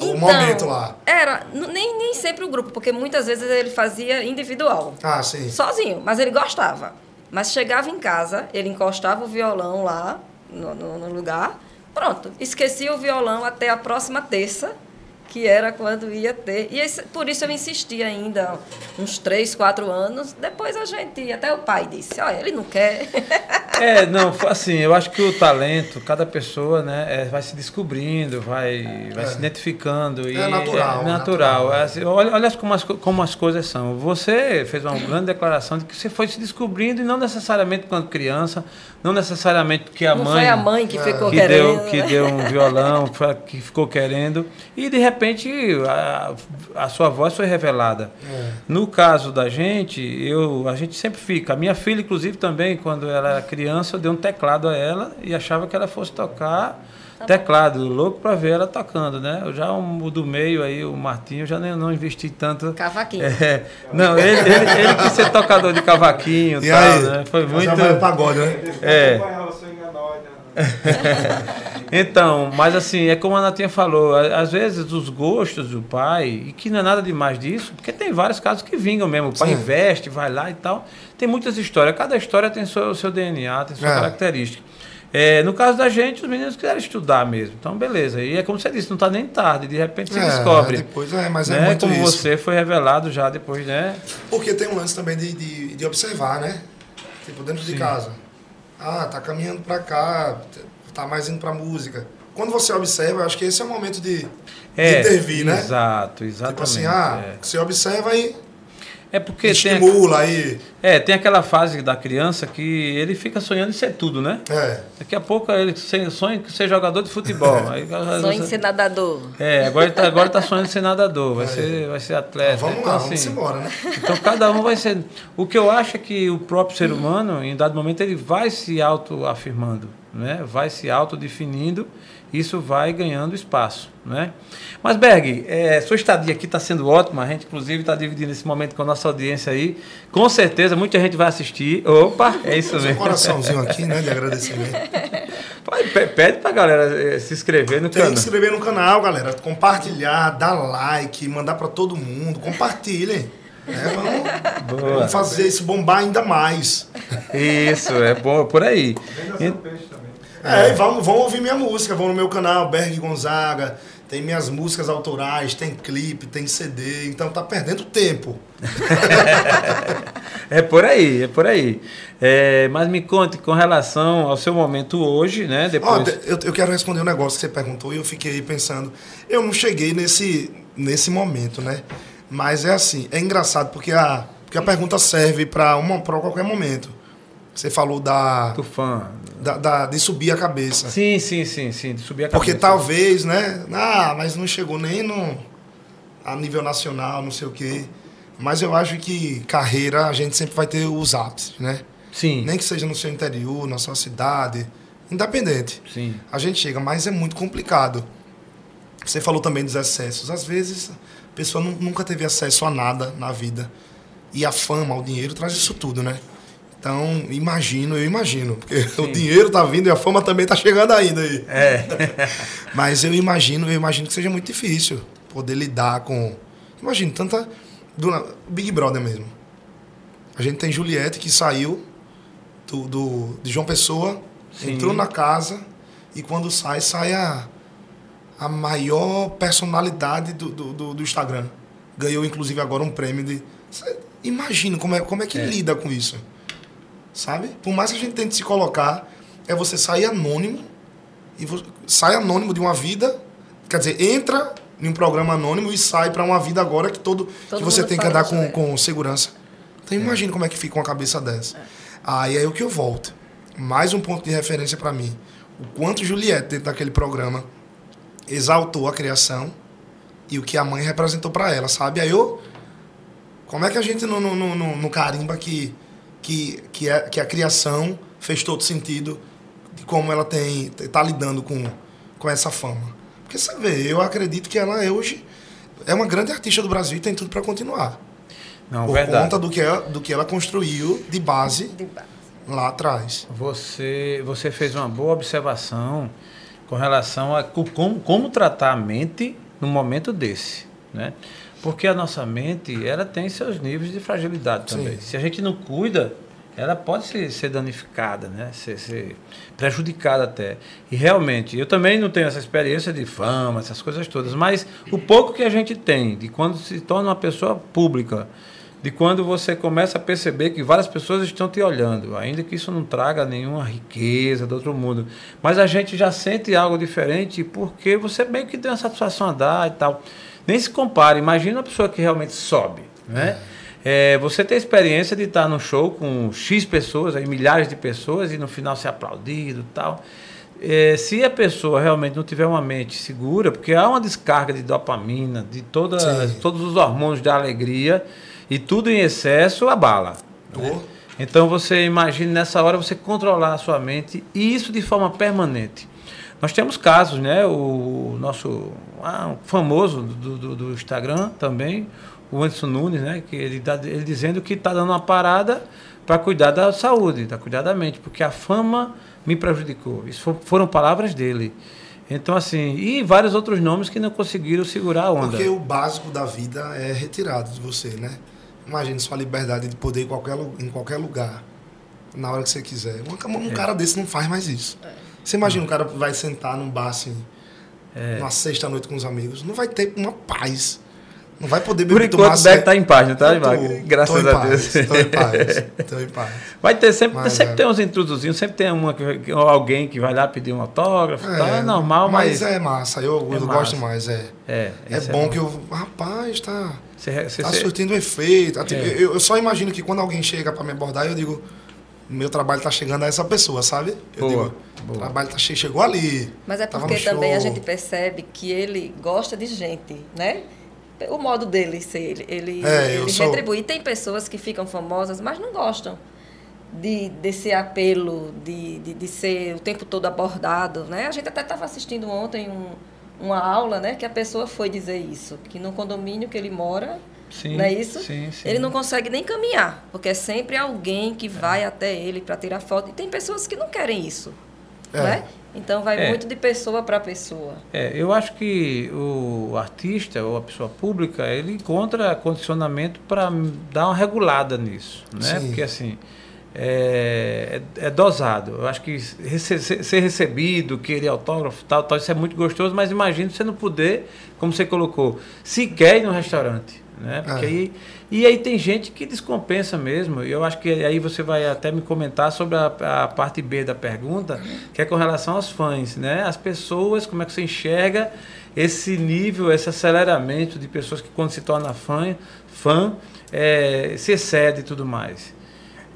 o Então, momento lá. Era, nem, nem sempre o grupo, porque muitas vezes ele fazia individual. Ah, sim. Sozinho, mas ele gostava. Mas chegava em casa, ele encostava o violão lá no, no- no lugar, pronto, esquecia o violão até a próxima terça que era quando ia ter. E esse, por isso eu insisti ainda uns três, quatro anos. Depois a gente, até o pai disse, olha, ele não quer. É, não, assim, eu acho que o talento, cada pessoa, né, é, vai se descobrindo, vai, vai É. se identificando. E É natural, É natural. natural. É assim, olha olha como, as, co- como as coisas são. Você fez uma grande declaração de que você foi se descobrindo e não necessariamente quando criança, não necessariamente porque a não mãe foi a mãe que ficou que querendo. deu, que né? deu um violão, que ficou querendo, e de repente a, a sua voz foi revelada. É. No caso da gente, eu, a gente sempre fica. A minha filha, inclusive, também, quando ela era criança, eu dei um teclado a ela e achava que ela fosse tocar teclado, louco para ver ela tocando, né? Eu já o do meio aí, o Martinho, eu já nem, não investi tanto. Cavaquinho. É, não, ele, ele, ele quis ser tocador de cavaquinho e tal, aí? né? Foi muito. uma pagode, né? É. né? Então, mas assim, é como a Natinha falou, às vezes os gostos do pai, e que não é nada demais disso, porque tem vários casos que vingam mesmo, o pai Sim. investe, vai lá e tal. Tem muitas histórias, cada história tem seu, seu DNA, tem sua É. característica. É, no caso da gente, os meninos quiseram estudar mesmo. Então, beleza. E é como você disse, não está nem tarde, de repente você É, descobre. Depois, é, mas é né? muito como isso. você foi revelado já depois, né? Porque tem um lance também de, de, de observar, né? Tipo, dentro de Sim. casa. Ah, tá caminhando pra cá, tá mais indo pra música. Quando você observa, eu acho que esse é o momento de, de É, intervir, né? Exato, exatamente. Tipo assim, ah, é. você observa e É porque tem, estimula aí. é, tem aquela fase da criança que ele fica sonhando em ser tudo, né? É. Daqui a pouco ele sonha em ser jogador de futebol. Aí, Sonho em ser nadador. É, agora ele tá, agora tá sonhando em ser nadador, vai, ser, vai ser atleta. vamos então, lá, vamos assim, embora, né? Então cada um vai ser. O que eu acho é que o próprio ser humano, em dado momento, ele vai se autoafirmando, né? vai se autodefinindo, isso vai ganhando espaço. Né? Mas, Berg, é, sua estadia aqui está sendo ótima, a gente inclusive está dividindo esse momento com a nossa audiência aí. Com certeza, muita gente vai assistir. Opa, é isso Fazer um mesmo. coraçãozinho aqui, né? De agradecimento. Pede pra galera eh, se inscrever no Tem que canal. se inscrever no canal, galera. Compartilhar, dar like, mandar pra todo mundo. Compartilhem. É, vamos, vamos fazer isso bombar ainda mais. Isso, é bom por aí. Venda seu peixe também. É, e vão, vão ouvir minha música, vão no meu canal, Berg Gonzaga. Tem minhas músicas autorais, tem clipe, tem CD, então tá perdendo tempo. É por aí, é por aí. É, mas me conte com relação ao seu momento hoje, né? Depois. te- eu, eu quero responder um negócio que você perguntou e eu fiquei pensando. Eu não cheguei nesse, nesse momento, né? Mas é assim, é engraçado porque a, porque a pergunta serve para qualquer momento. Você falou da, Tufã. Da, da- de subir a cabeça. Sim, sim, sim, sim. De subir a Porque cabeça. talvez, né? Ah, mas não chegou nem no, a nível nacional, não sei o quê. Mas eu acho que carreira a gente sempre vai ter os ápices, né? Sim. Nem que seja no seu interior, na sua cidade, independente. Sim. A gente chega, mas é muito complicado. Você falou também dos excessos. Às vezes a pessoa nu- nunca teve acesso a nada na vida. E a fama, o dinheiro traz isso tudo, né? Então, imagino, eu imagino. Porque o dinheiro tá vindo e a fama também tá chegando ainda aí. É. Mas eu imagino, eu imagino que seja muito difícil poder lidar com. Imagina, tanta. Big Brother mesmo. A gente tem Juliette que saiu do, do, de João Pessoa, Sim. entrou na casa e quando sai, sai a, a maior personalidade do, do, do, Instagram. Ganhou, inclusive, agora um prêmio de. Imagina como é, como é que É. lida com isso. Sabe? Por mais que a gente tente se colocar, é você sair anônimo e sai anônimo de uma vida, quer dizer, entra em um programa anônimo e sai para uma vida agora que todo, Todo que você tem que andar com, né? com segurança. Então imagina como é que fica uma cabeça dessa. Aí é o que eu volto. Mais um ponto de referência para mim. O quanto Juliette dentro daquele programa exaltou a criação e o que a mãe representou para ela, sabe? Aí eu como é que a gente não, não, não- não carimba que, que, que, é, que a criação fez todo sentido de como ela tem tá lidando com, com essa fama? Porque você vê, eu acredito que ela é hoje é uma grande artista do Brasil e tem tudo para continuar. Não, por verdade. conta do que, ela, do que ela construiu de base De base. lá atrás. Você, você fez uma boa observação com relação a co- como, como tratar a mente num momento desse, né? Porque a nossa mente, ela tem seus níveis de fragilidade também. Sim. Se a gente não cuida, ela pode ser, ser danificada, né? Ser, ser prejudicada até. E realmente, eu também não tenho essa experiência de fama, essas coisas todas, mas o pouco que a gente tem de quando se torna uma pessoa pública, de quando você começa a perceber que várias pessoas estão te olhando, ainda que isso não traga nenhuma riqueza do outro mundo, mas a gente já sente algo diferente porque você meio que tem uma satisfação a dar e tal. Nem se compara, imagina uma pessoa que realmente sobe, né? É, você tem a experiência de estar num show com X pessoas, aí, milhares de pessoas, e no final ser aplaudido e tal. É, se a pessoa realmente não tiver uma mente segura, porque há uma descarga de dopamina, de todas, Sim. todos os hormônios da alegria, e tudo em excesso abala. né? Então você imagine nessa hora você controlar a sua mente e isso de forma permanente. Nós temos casos, né? O nosso ah, famoso do, do, do Instagram também, o Anderson Nunes, né? Que ele, tá, ele dizendo que está dando uma parada para cuidar da saúde, para cuidar da mente, porque a fama me prejudicou. Isso fo- foram palavras dele. Então, assim, e vários outros nomes que não conseguiram segurar a onda. Porque o básico da vida é retirado de você, né? Imagine sua liberdade de poder ir em qualquer, em qualquer lugar, na hora que você quiser. Um, É. um cara desse não faz mais isso. Você imagina um cara vai sentar num bar assim, É. numa sexta-noite com os amigos, não vai ter uma paz. Não vai poder Por beber tomar enquanto, o Beck está certo. em paz, não tô- Wagner? Graças a paz, Deus. Tô em paz, tô em paz. Vai ter sempre, Mas sempre é. tem uns intrusozinhos, sempre tem uma, que- alguém que vai lá pedir um autógrafo, tá? é normal, mas, é massa, eu, é eu massa. gosto mais, é. é, É isso bom que eu. Rapaz, tá. Você, você, Tá surtindo efeito. Ah, tipo, É. eu, eu só imagino que quando alguém chega pra me abordar, eu digo, meu trabalho tá chegando a essa pessoa, sabe? Eu Boa, digo, boa. o trabalho tá che chegou ali. Mas é porque também a gente percebe que ele gosta de gente, né? O modo dele ser, ele, ele, É, ele sou- retribui. Tem pessoas que ficam famosas, mas não gostam de, desse apelo, de, de, de ser o tempo todo abordado, né? A gente até estava assistindo ontem um, uma aula, né? Que a pessoa foi dizer isso, que no condomínio que ele mora, Sim, não é isso? sim, sim. Ele não consegue nem caminhar, porque é sempre alguém que vai até ele para tirar foto. E tem pessoas que não querem isso, É. né? Então vai É. muito de pessoa para pessoa. É, eu acho que o artista ou a pessoa pública, ele encontra condicionamento para dar uma regulada nisso, né? Sim. Porque assim, é, é- é dosado. Eu acho que rece- ser ser recebido, querer autógrafo, tal, tal, isso é muito gostoso, mas imagina você não poder, como você colocou, sequer ir no restaurante, né? Porque É. aí, e aí tem gente que descompensa mesmo. E eu acho que aí você vai até me comentar sobre a, a parte B da pergunta, que é com relação aos fãs, né? As pessoas, como é que você enxerga esse nível, esse aceleramento de pessoas que quando se torna fã, fã é, se excede e tudo mais.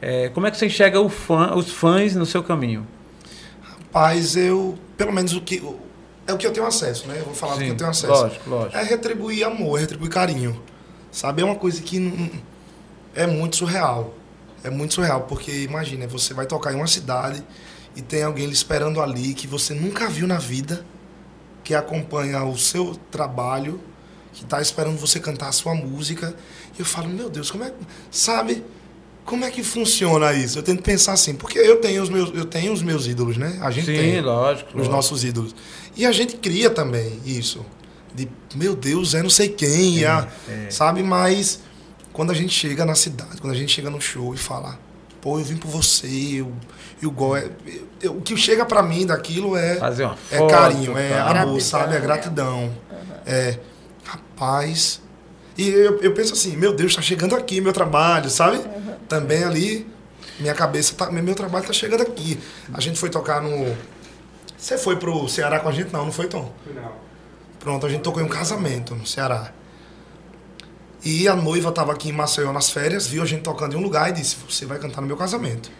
É, como é que você enxerga fã, os fãs no seu caminho? Rapaz, eu. Pelo menos o que. É o que eu tenho acesso, né? Eu vou falar do que eu tenho acesso. lógico, lógico. É retribuir amor, é retribuir carinho. Sabe? É uma coisa que não- é muito surreal. É muito surreal, porque imagina, você vai tocar em uma cidade e tem alguém lhe esperando ali que você nunca viu na vida, que acompanha o seu trabalho, que está esperando você cantar a sua música. E eu falo, meu Deus, como é. Sabe? Como é que funciona isso? Eu tento pensar assim, porque eu tenho os meus, eu tenho os meus ídolos, né? A gente Sim, tem lógico. os lógico. nossos ídolos. E a gente cria também isso. De, meu Deus, é não sei quem, é, é. sabe? Mas quando a gente chega na cidade, quando a gente chega no show e fala, pô, eu vim por você, eu, eu gosto. eu- o que chega pra mim daquilo é, Fazer uma é foto. carinho, é tá? amor, Gratidão, sabe? É né? gratidão. É, rapaz. E eu, eu penso assim, meu Deus, tá chegando aqui meu trabalho, sabe? Também ali, minha cabeça tá. Meu trabalho tá chegando aqui. A gente foi tocar no. Você foi pro Ceará com a gente? Não, não foi, Tom? Não. Pronto, a gente tocou em um casamento no Ceará. E a noiva estava aqui em Maceió nas férias, viu a gente tocando em um lugar e disse: Você vai cantar no meu casamento.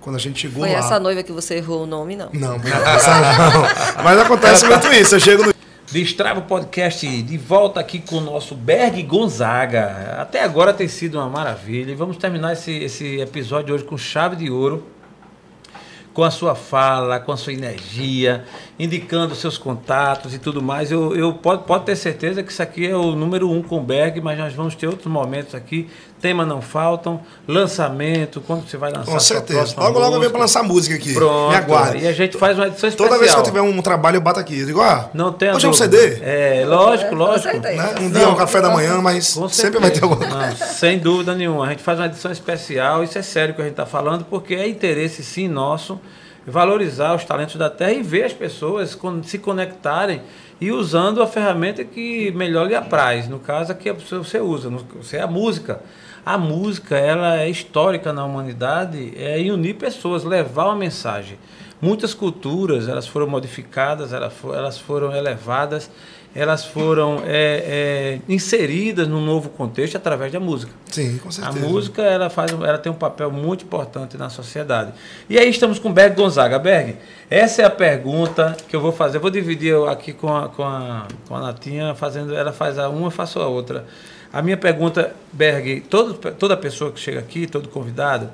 Quando a gente chegou Foi lá. essa noiva que você errou o nome, não. Não, essa não. Mas acontece muito isso. Eu chego no. Destrava Podcast de volta aqui com o nosso Berg Gonzaga. Até agora tem sido uma maravilha. E vamos terminar esse, esse episódio hoje com chave de ouro. Com a sua fala, com a sua energia, indicando seus contatos e tudo mais. Eu, eu pode, pode ter certeza que isso aqui é o número um com o Berg, mas nós vamos ter outros momentos aqui Temas não faltam, lançamento, quando você vai lançar Com certeza. Logo, logo eu venho pra lançar música aqui. Pronto. Me aguarde. E a gente faz uma edição especial. Toda vez que eu tiver um trabalho, eu bato aqui. Eu digo, ah, Não tem hoje é um. CD. É, lógico, Com lógico. Né? Um Não, dia é um café da manhã, mas sempre vai ter alguma coisa. Não, sem dúvida nenhuma. A gente faz uma edição especial, isso é sério que a gente está falando, porque é interesse sim nosso valorizar os talentos da terra e ver as pessoas se conectarem e usando a ferramenta que melhor lhe apraz. No caso, aqui você usa, você é a música. A música ela é histórica na humanidade, é em unir pessoas, levar uma mensagem. Muitas culturas elas foram modificadas, elas fo- elas foram elevadas, elas foram é, é, inseridas num novo contexto através da música. Sim, com A certeza. música ela faz, ela tem um papel muito importante na sociedade. E aí estamos com Berg Gonzaga. Berg, essa é a pergunta que eu vou fazer. Eu vou dividir aqui com a, com a, com a Natinha, fazendo, ela faz a uma, eu faço a outra. A minha pergunta, Berg, todo, toda pessoa que chega aqui, todo convidado,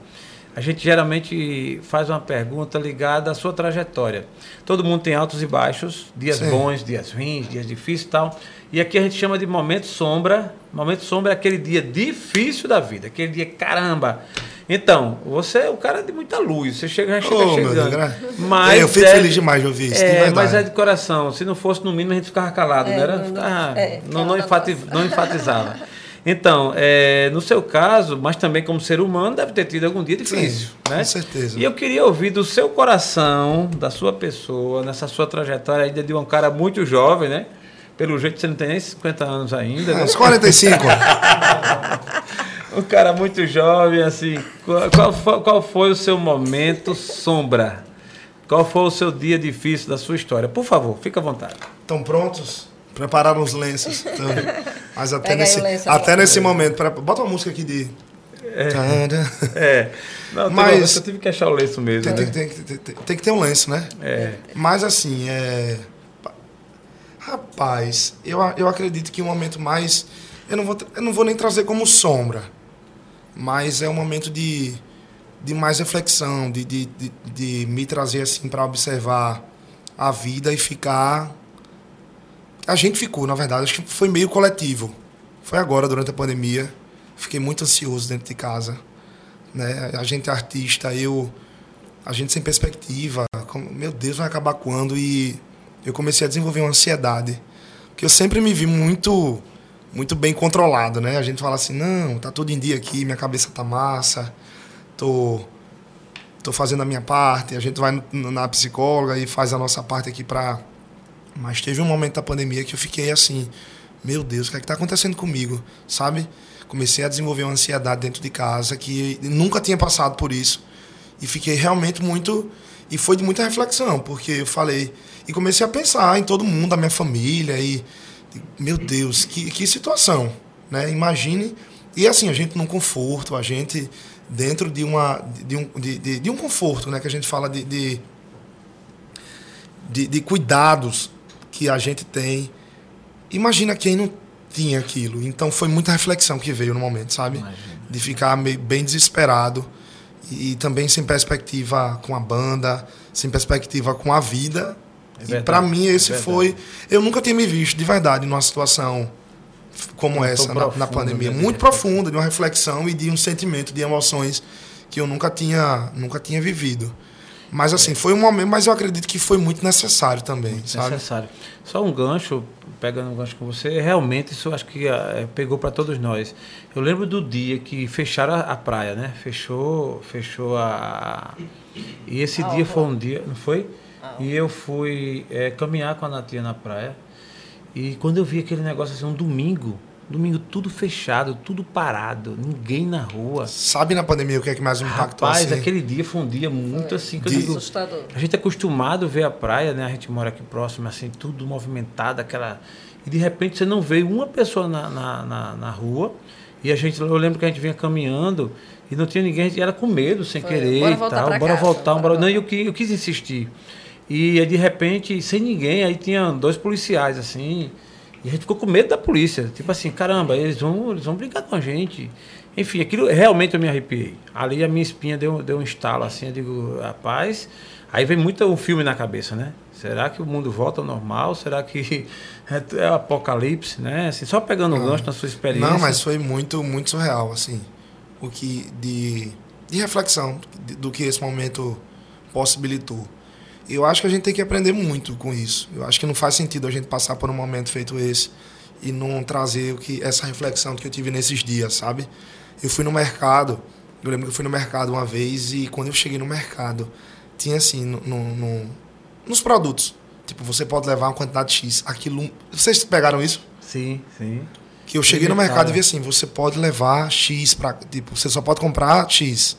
a gente geralmente faz uma pergunta ligada à sua trajetória. Todo mundo tem altos e baixos, dias Sim. bons, dias ruins, dias difíceis e tal. E aqui a gente chama de momento sombra. Momento sombra é aquele dia difícil da vida, aquele dia caramba. Então, você é o cara de muita luz, você chega, já chega Oh, chegando. Deus, Mas eu fico é- feliz demais de ouvir isso, É, mas é de coração. Se não fosse no mínimo, a gente ficava calado, É, né? Era, não- não- ficava- é, não, não, ficava enfati- na não enfatizava. Então, é, no seu caso, mas também como ser humano, deve ter tido algum dia difícil, Sim, né? com certeza. E eu queria ouvir do seu coração, da sua pessoa, nessa sua trajetória ainda de um cara muito jovem, né? Pelo jeito você não tem nem 50 anos ainda, É, né? uns 45. Um cara muito jovem, assim. Qual, qual foi, qual foi o seu momento sombra? Qual foi o seu dia difícil da sua história? Por favor, fica à vontade. Estão prontos? Prepararam os lenços. Então, mas até Pega nesse, lenço até agora. nesse momento. pre- Bota uma música aqui de. Tadã. É. Não, Mas-. Eu tive que achar o lenço mesmo. Tem, né? tem- tem- tem- tem que ter um lenço, né? É. Mas assim, é. Rapaz, eu, a- eu acredito que o momento mais. Eu não, vou, eu não vou nem trazer como sombra, mas é um momento de, de mais reflexão, de, de, de, de me trazer assim para observar a vida e ficar. A gente ficou, na verdade, acho que foi meio coletivo. Foi agora, durante a pandemia. Fiquei muito ansioso dentro de casa. Né? A gente é artista, eu a gente sem perspectiva, como, meu Deus, vai acabar quando? E eu comecei a desenvolver uma ansiedade, que eu sempre me vi muito muito bem controlado, né? A gente fala assim, não, tá tudo em dia aqui, minha cabeça tá massa, tô tô fazendo a minha parte, a gente vai na psicóloga e faz a nossa parte aqui pra mas teve um momento da pandemia que eu fiquei assim, meu Deus, o que é que tá acontecendo comigo, sabe? Comecei a desenvolver uma ansiedade dentro de casa que nunca tinha passado por isso. E fiquei realmente muito. E foi de muita reflexão, porque eu falei. E comecei a pensar em todo mundo, a minha família, e. Meu Deus, que, que situação, né? Imagine. E assim, a gente num conforto, a gente dentro de, uma, de, um, de, de, de um conforto, né? Que a gente fala de, de, de, de cuidados que a gente tem. Imagina quem não tinha aquilo. Então foi muita reflexão que veio no momento, sabe? De ficar meio, bem desesperado e, também sem perspectiva com a banda, sem perspectiva com a vida. É e para mim é esse verdade. foi, eu nunca tinha me visto de verdade numa situação como Tão essa na, na pandemia, né, muito profunda, de uma reflexão e de um sentimento, de emoções que eu nunca tinha, nunca tinha vivido. Mas assim, foi um momento, mas eu acredito que foi muito necessário também, sabe? necessário. Só um gancho, pegando um gancho com você, realmente isso eu acho que eh, pegou para todos nós. Eu lembro do dia que fecharam a, praia, né? Fechou, fechou a. E esse A dia foi um dia, não foi? E eu fui eh, caminhar com a Natia na praia. E quando eu vi aquele negócio assim, um domingo, domingo tudo fechado, tudo parado, ninguém na rua. Sabe na pandemia o que é que mais impactou Rapaz, assim? aquele dia foi um dia muito assim que digo, Assustador. a gente é acostumado a ver a praia, né? A gente mora aqui próximo, assim, tudo movimentado, aquela. E de repente você não vê uma pessoa na, na, na, na rua. E a gente, eu lembro que a gente vinha caminhando e não tinha ninguém, a gente era com medo, sem Foi, querer bora e tal. pra Bora casa, voltar, bora. Não, voltar. e eu, eu quis insistir. E aí, de repente, sem ninguém, aí tinha dois policiais, assim. E a gente ficou com medo da polícia. Tipo assim, caramba, eles vão, eles vão brigar com a gente. Enfim, aquilo realmente eu me arrepiei. Ali a minha espinha deu, deu um estalo assim, eu digo, rapaz. Aí vem muito um filme na cabeça, né? Será que o mundo volta ao normal? Será que é o apocalipse, né? Assim, só pegando o gancho na sua experiência. Não, mas foi muito, muito surreal, assim. o que de, de reflexão do que esse momento possibilitou. Eu acho que a gente tem que aprender muito com isso. Eu acho que não faz sentido a gente passar por um momento feito esse e não trazer o que essa reflexão que eu tive nesses dias, sabe? Eu fui no mercado, eu lembro que eu fui no mercado uma vez e quando eu cheguei no mercado, tinha assim, no, no- no- nos produtos, tipo, você pode levar uma quantidade X, aquilo, vocês pegaram isso? Sim, sim. Que eu cheguei no mercado e vi assim, você pode levar X pra, tipo, você só pode comprar X.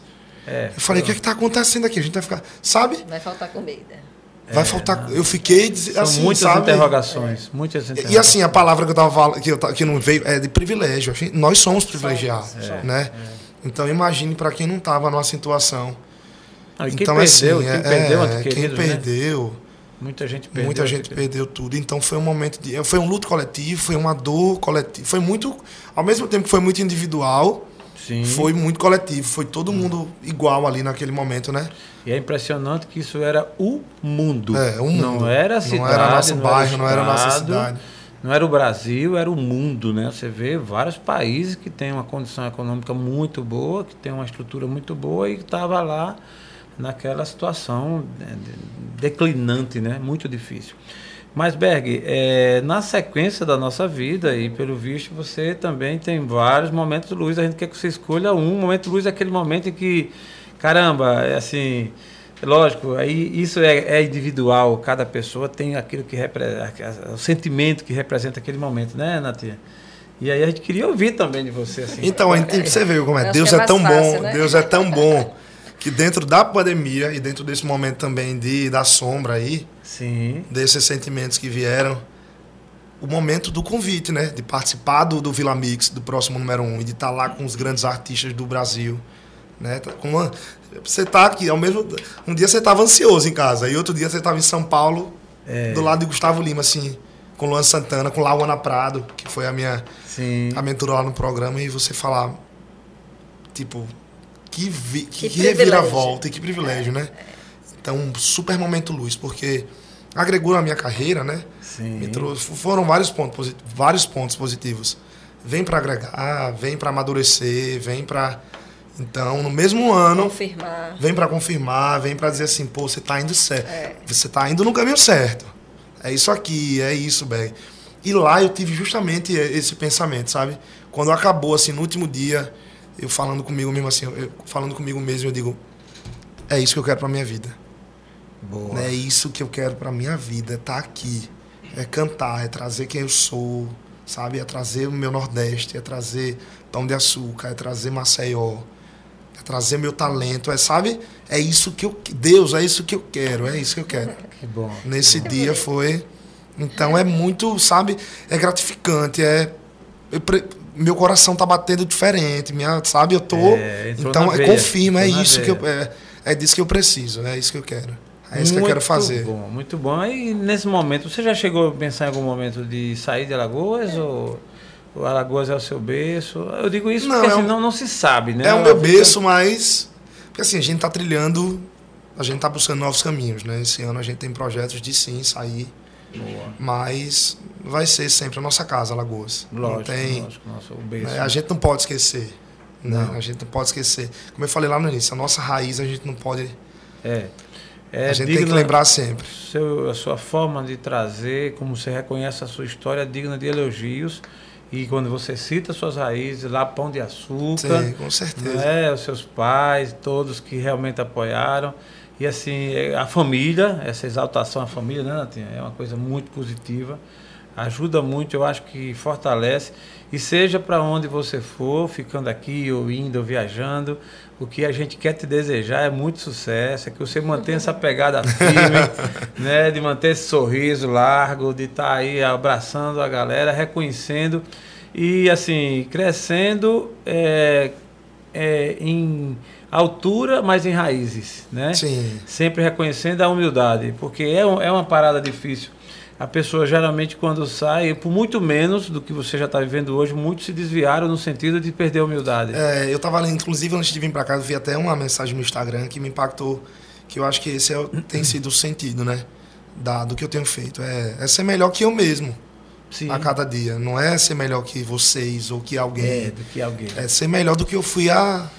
É, Eu falei, o que é que tá acontecendo aqui? A gente vai ficar, sabe? Vai faltar comida. Vai faltar, eu fiquei É, São assim, muitas sabe? interrogações. Muitas E- interrogações. E assim, a palavra que eu tava falando, que, eu, ta- que não veio, é de privilégio. A gente- Nós somos privilegiados, Somos, né? Então imagine para quem não tava numa situação. Não, e quem então perdeu, assim, quem é, perdeu, é, ante quem né? perdeu, Muita gente perdeu. muita gente perdeu tudo. Então foi um momento de, foi um luto coletivo, foi uma dor coletiva, foi muito, ao mesmo tempo que foi muito individual, Sim. foi muito coletivo, foi todo mundo igual ali naquele momento, né? E é impressionante que isso era o mundo. É, o mundo. Não era a cidade, Não era nosso bairro, não era nossa estado, cidade. Não era o Brasil, era o mundo, né? Você vê vários países que têm uma condição econômica muito boa, que tem uma estrutura muito boa e que estava lá naquela situação né, de- declinante, né? Muito difícil. Mas, Berg, é, na sequência da nossa vida, e pelo visto você também tem vários momentos de luz, a gente quer que você escolha um. O momento de luz é aquele momento em que, caramba, é assim, lógico, aí isso é, é individual, cada pessoa tem aquilo que representa, o sentimento que representa aquele momento, né, Natia? E aí a gente queria ouvir também de você, assim. Então, a gente- você vê como é. Deus que é é, tão fácil, bom, né? Deus é tão bom que dentro da pandemia e dentro desse momento também de da sombra aí, Sim, desses sentimentos que vieram, o momento do convite, né? De participar do, do Vila Mix, do próximo número um, e de estar lá com os grandes artistas do Brasil. Né? Tá com uma- você tá aqui, ao mesmo Um dia você estava ansioso em casa, e outro dia você estava em São Paulo, É. do lado de Gustavo Lima, assim, com Luan Santana, com Lauana Prado, que foi a minha sim. aventura lá no programa, e você falar, tipo, que, vi, que, Que que reviravolta e que privilégio, né? Então, um super momento luz, porque agregou na minha carreira, né? Sim. Me trouxe, foram vários pontos, vários pontos positivos. Vem para agregar, vem para amadurecer, vem para então no mesmo ano Confirmar. vem para confirmar, vem para dizer assim, pô, você tá indo certo. É. Você tá indo no caminho certo. É isso aqui, é isso, Beg. E lá eu tive justamente esse pensamento, sabe? Quando acabou assim no último dia, eu falando comigo mesmo assim, eu falando comigo mesmo, eu digo, é isso que eu quero para minha vida. Boa. É isso que eu quero pra minha vida, é tá aqui. É cantar, é trazer quem eu sou, sabe? É trazer o meu Nordeste, é trazer Pão de Açúcar, é trazer Maceió, é trazer meu talento, é, sabe? É isso que eu. Deus, é isso que eu quero, é isso que eu quero. Que bom. Nesse dia foi. Então é muito, sabe? É gratificante, é. eu meu coração tá batendo diferente, minha, sabe? Eu tô. É, então é, veia, confirma, é isso que eu. veia. É, é disso que eu preciso, é isso que eu quero. É isso que eu quero fazer. Muito bom, muito bom. E nesse momento, você já chegou a pensar em algum momento de sair de Alagoas ou, ou Alagoas é o seu berço? Eu digo isso Não, porque é assim, um- não, não se sabe, né? É o meu berço, mas. Porque assim, a gente tá trilhando, a gente tá buscando novos caminhos, né? Esse ano a gente tem projetos de sim sair, Boa. mas vai ser sempre a nossa casa, Alagoas. Lógico, não tem, lógico, berço. né? A gente não pode esquecer. Né? Não. A gente não pode esquecer. Como eu falei lá no início, a nossa raiz a gente não pode. É. É a gente tem digna- que lembrar sempre. seu, a sua forma de trazer, como você reconhece a sua história, é digna de elogios. E quando você cita suas raízes, lá Pão de Açúcar, Sim, com certeza. né, os seus pais, todos que realmente apoiaram. E assim, é, a família, essa exaltação à família, né, Natinha? É uma coisa muito positiva. Ajuda muito, eu acho que fortalece. E seja para onde você for, ficando aqui, ou indo, ou viajando, o que a gente quer te desejar é muito sucesso, é que você mantenha essa pegada firme, né, de manter esse sorriso largo, de estar aí abraçando a galera, reconhecendo e assim, crescendo é, é, em altura, mas em raízes, né? Sim. Sempre reconhecendo a humildade, porque é, um- é uma parada difícil. A pessoa geralmente quando sai, por muito menos do que você já está vivendo hoje, muitos se desviaram no sentido de perder a humildade. É, eu tava lendo, inclusive antes de vir pra cá, eu vi até uma mensagem no Instagram que me impactou, que eu acho que esse é, tem sido o sentido, né? Da, do que eu tenho feito. É, é ser melhor que eu mesmo. Sim. a cada dia. Não é ser melhor que vocês ou que alguém. É, do que alguém. É ser melhor do que eu fui há,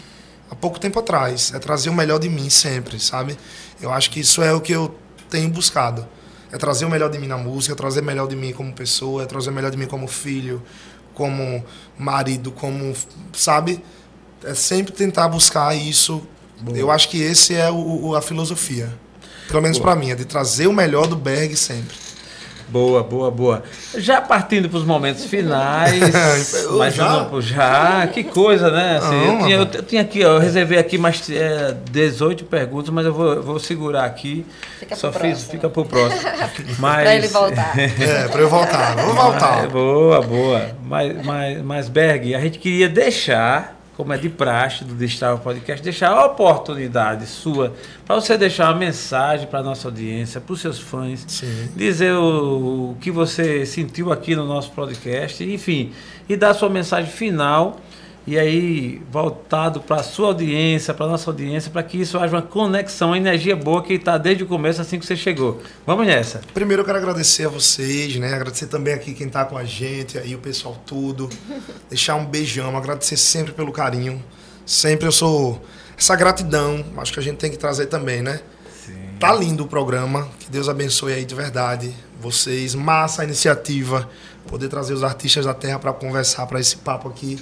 há pouco tempo atrás. É trazer o melhor de mim sempre, sabe? Eu acho que isso é o que eu tenho buscado. É trazer o melhor de mim na música, é trazer o melhor de mim como pessoa, é trazer o melhor de mim como filho, como marido, como. Sabe? É sempre tentar buscar isso. Eu acho que esse é o, a filosofia. Pelo menos Boa. pra mim, é de trazer o melhor do Berg sempre. Boa, boa, boa. Já partindo para os momentos finais. Mas já? não, já, que coisa, né? Assim, Não, eu, tinha, eu, eu tinha aqui, ó, eu reservei aqui mais é, 18 perguntas, mas eu vou, eu vou segurar aqui. Fica Só pro fiz, próximo. fica pro próximo. Mas, Pra ele voltar. É, pra eu voltar. Vamos É, voltar. boa, boa. Mas, mas, mas, Berg, a gente queria deixar, como é de praxe do Destrava Podcast, deixar a oportunidade sua para você deixar uma mensagem para nossa audiência, para os seus fãs, Sim. dizer o, o que você sentiu aqui no nosso podcast, enfim, e dar sua mensagem final. E aí, voltado para a sua audiência, para a nossa audiência, para que isso haja uma conexão, uma energia boa que está desde o começo, assim que você chegou. Vamos nessa. Primeiro eu quero agradecer a vocês, né? Agradecer também aqui quem tá com a gente, aí o pessoal tudo. Deixar um beijão, agradecer sempre pelo carinho. Sempre eu sou essa gratidão, acho que a gente tem que trazer também, né? Tá lindo o programa, que Deus abençoe aí de verdade. Vocês, massa a iniciativa, poder trazer os artistas da terra para conversar, para esse papo aqui.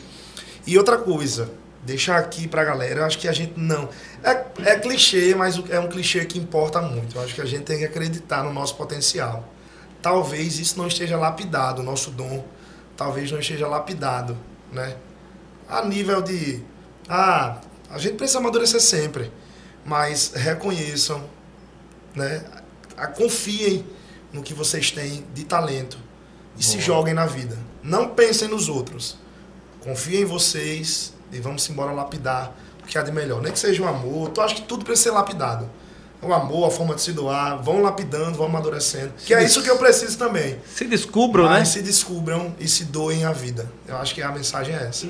E outra coisa, deixar aqui pra galera, eu acho que a gente não. É, é clichê, mas é um clichê que importa muito. Eu acho que a gente tem que acreditar no nosso potencial. Talvez isso não esteja lapidado, o nosso dom talvez não esteja lapidado, né? A nível de. Ah, a gente precisa amadurecer sempre, mas reconheçam, né? Confiem no que vocês têm de talento e se joguem na vida. Não pensem nos outros. Confiem em vocês e vamos embora lapidar o que há de melhor. Nem que seja o amor, eu acho que tudo precisa ser lapidado. O amor, a forma de se doar, vão lapidando, vão amadurecendo. Que é isso que eu preciso também. Se descubram, né? Mas se descubram e se doem a vida. Eu acho que a mensagem é essa.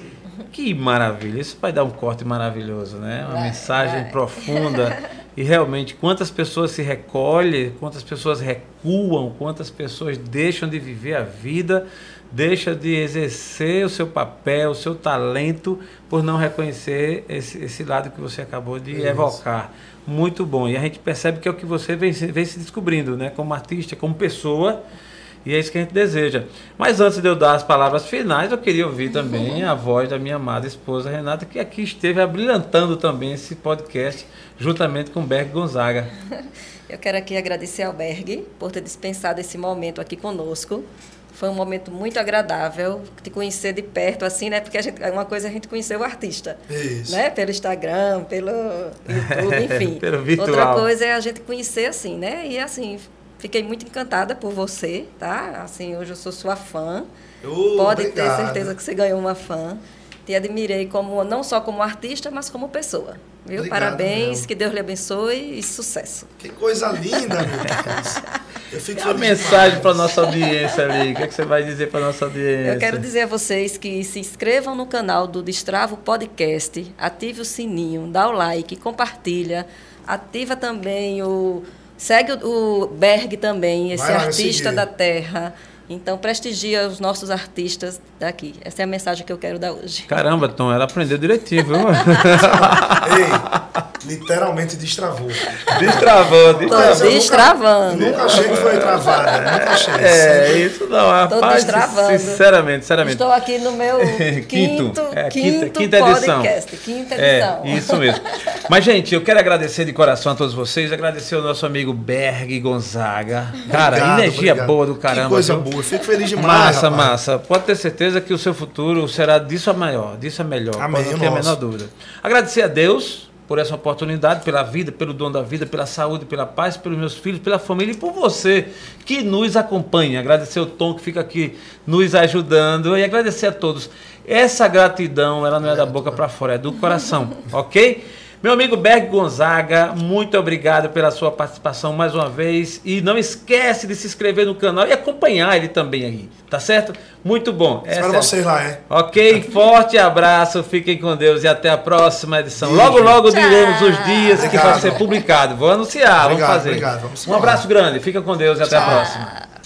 Que maravilha, isso vai dar um corte maravilhoso, né? Uma Vai, mensagem vai. profunda e realmente quantas pessoas se recolhem, quantas pessoas recuam, quantas pessoas deixam de viver a vida, deixam de exercer o seu papel, o seu talento por não reconhecer esse, esse lado que você acabou de Isso. evocar. Muito bom. E a gente percebe que é o que você vem, se- vem se descobrindo, né? Como artista, como pessoa. E é isso que a gente deseja. Mas antes de eu dar as palavras finais, eu queria ouvir também a voz da minha amada esposa Renata, que aqui esteve abrilhantando também esse podcast, juntamente com Berg Gonzaga. Eu quero aqui agradecer ao Berg por ter dispensado esse momento aqui conosco. Foi um momento muito agradável te conhecer de perto, assim, né? Porque a gente, uma coisa é a gente conhecer o artista, Isso. né? Pelo Instagram, pelo YouTube, enfim. Pelo virtual. Outra coisa é a gente conhecer assim, né? E assim, fiquei muito encantada por você, tá? Assim, hoje eu sou sua fã. Oh, Pode ter obrigado. certeza que você ganhou uma fã. Te admirei como não só como artista, mas como pessoa. Viu? Obrigado Parabéns, mesmo. que Deus lhe abençoe e sucesso. Que coisa linda, meu Deus. Eu fico a feliz mensagem para nossa audiência ali, o que, é que você vai dizer para nossa audiência? Eu quero dizer a vocês que se inscrevam no canal do Destravo Podcast, ative o sininho, dá o like, compartilha, ativa também o. Segue o, o Berg também, esse lá artista seguir. da terra. Então prestigia os nossos artistas daqui. Essa é a mensagem que eu quero dar hoje. Caramba, Tom, ela aprendeu direitinho, viu? Ei, literalmente destravou. Destravou, Tô destravou. Mas eu nunca- destravando. Nunca achei que foi travada. Nunca achei. É, isso não, rapaz. destravando. Sinceramente, sinceramente. Estou aqui no meu quinto, É, quinto, quinta, quinta edição. podcast, quinta edição. É, isso mesmo. Mas, gente, eu quero agradecer de coração a todos vocês, agradecer ao nosso amigo Berg Gonzaga. Cara, Obrigado, energia obrigado. boa do caramba. Que coisa viu? boa. Eu fico feliz demais. Massa, rapaz. massa. Pode ter certeza que o seu futuro será disso a maior, disso a melhor. Amém, Pode não ter a menor dúvida. Agradecer a Deus por essa oportunidade, pela vida, pelo dom da vida, pela saúde, pela paz, pelos meus filhos, pela família e por você que nos acompanha. Agradecer o Tom que fica aqui nos ajudando e agradecer a todos. Essa gratidão, ela não é da boca para fora, é do coração, ok? Meu amigo Berg Gonzaga, muito obrigado pela sua participação mais uma vez. E não esquece de se inscrever no canal e acompanhar ele também aí, tá certo? Muito bom. Espero Essa é- vocês lá, é. Ok, forte abraço, fiquem com Deus e até a próxima edição. Beijo. Logo, logo Tchau. diremos os dias que Obrigado. vai ser publicado. Vou anunciar, Obrigado, vamos fazer. obrigado, vamos um abraço grande, fica com Deus e até a Tchau. próxima.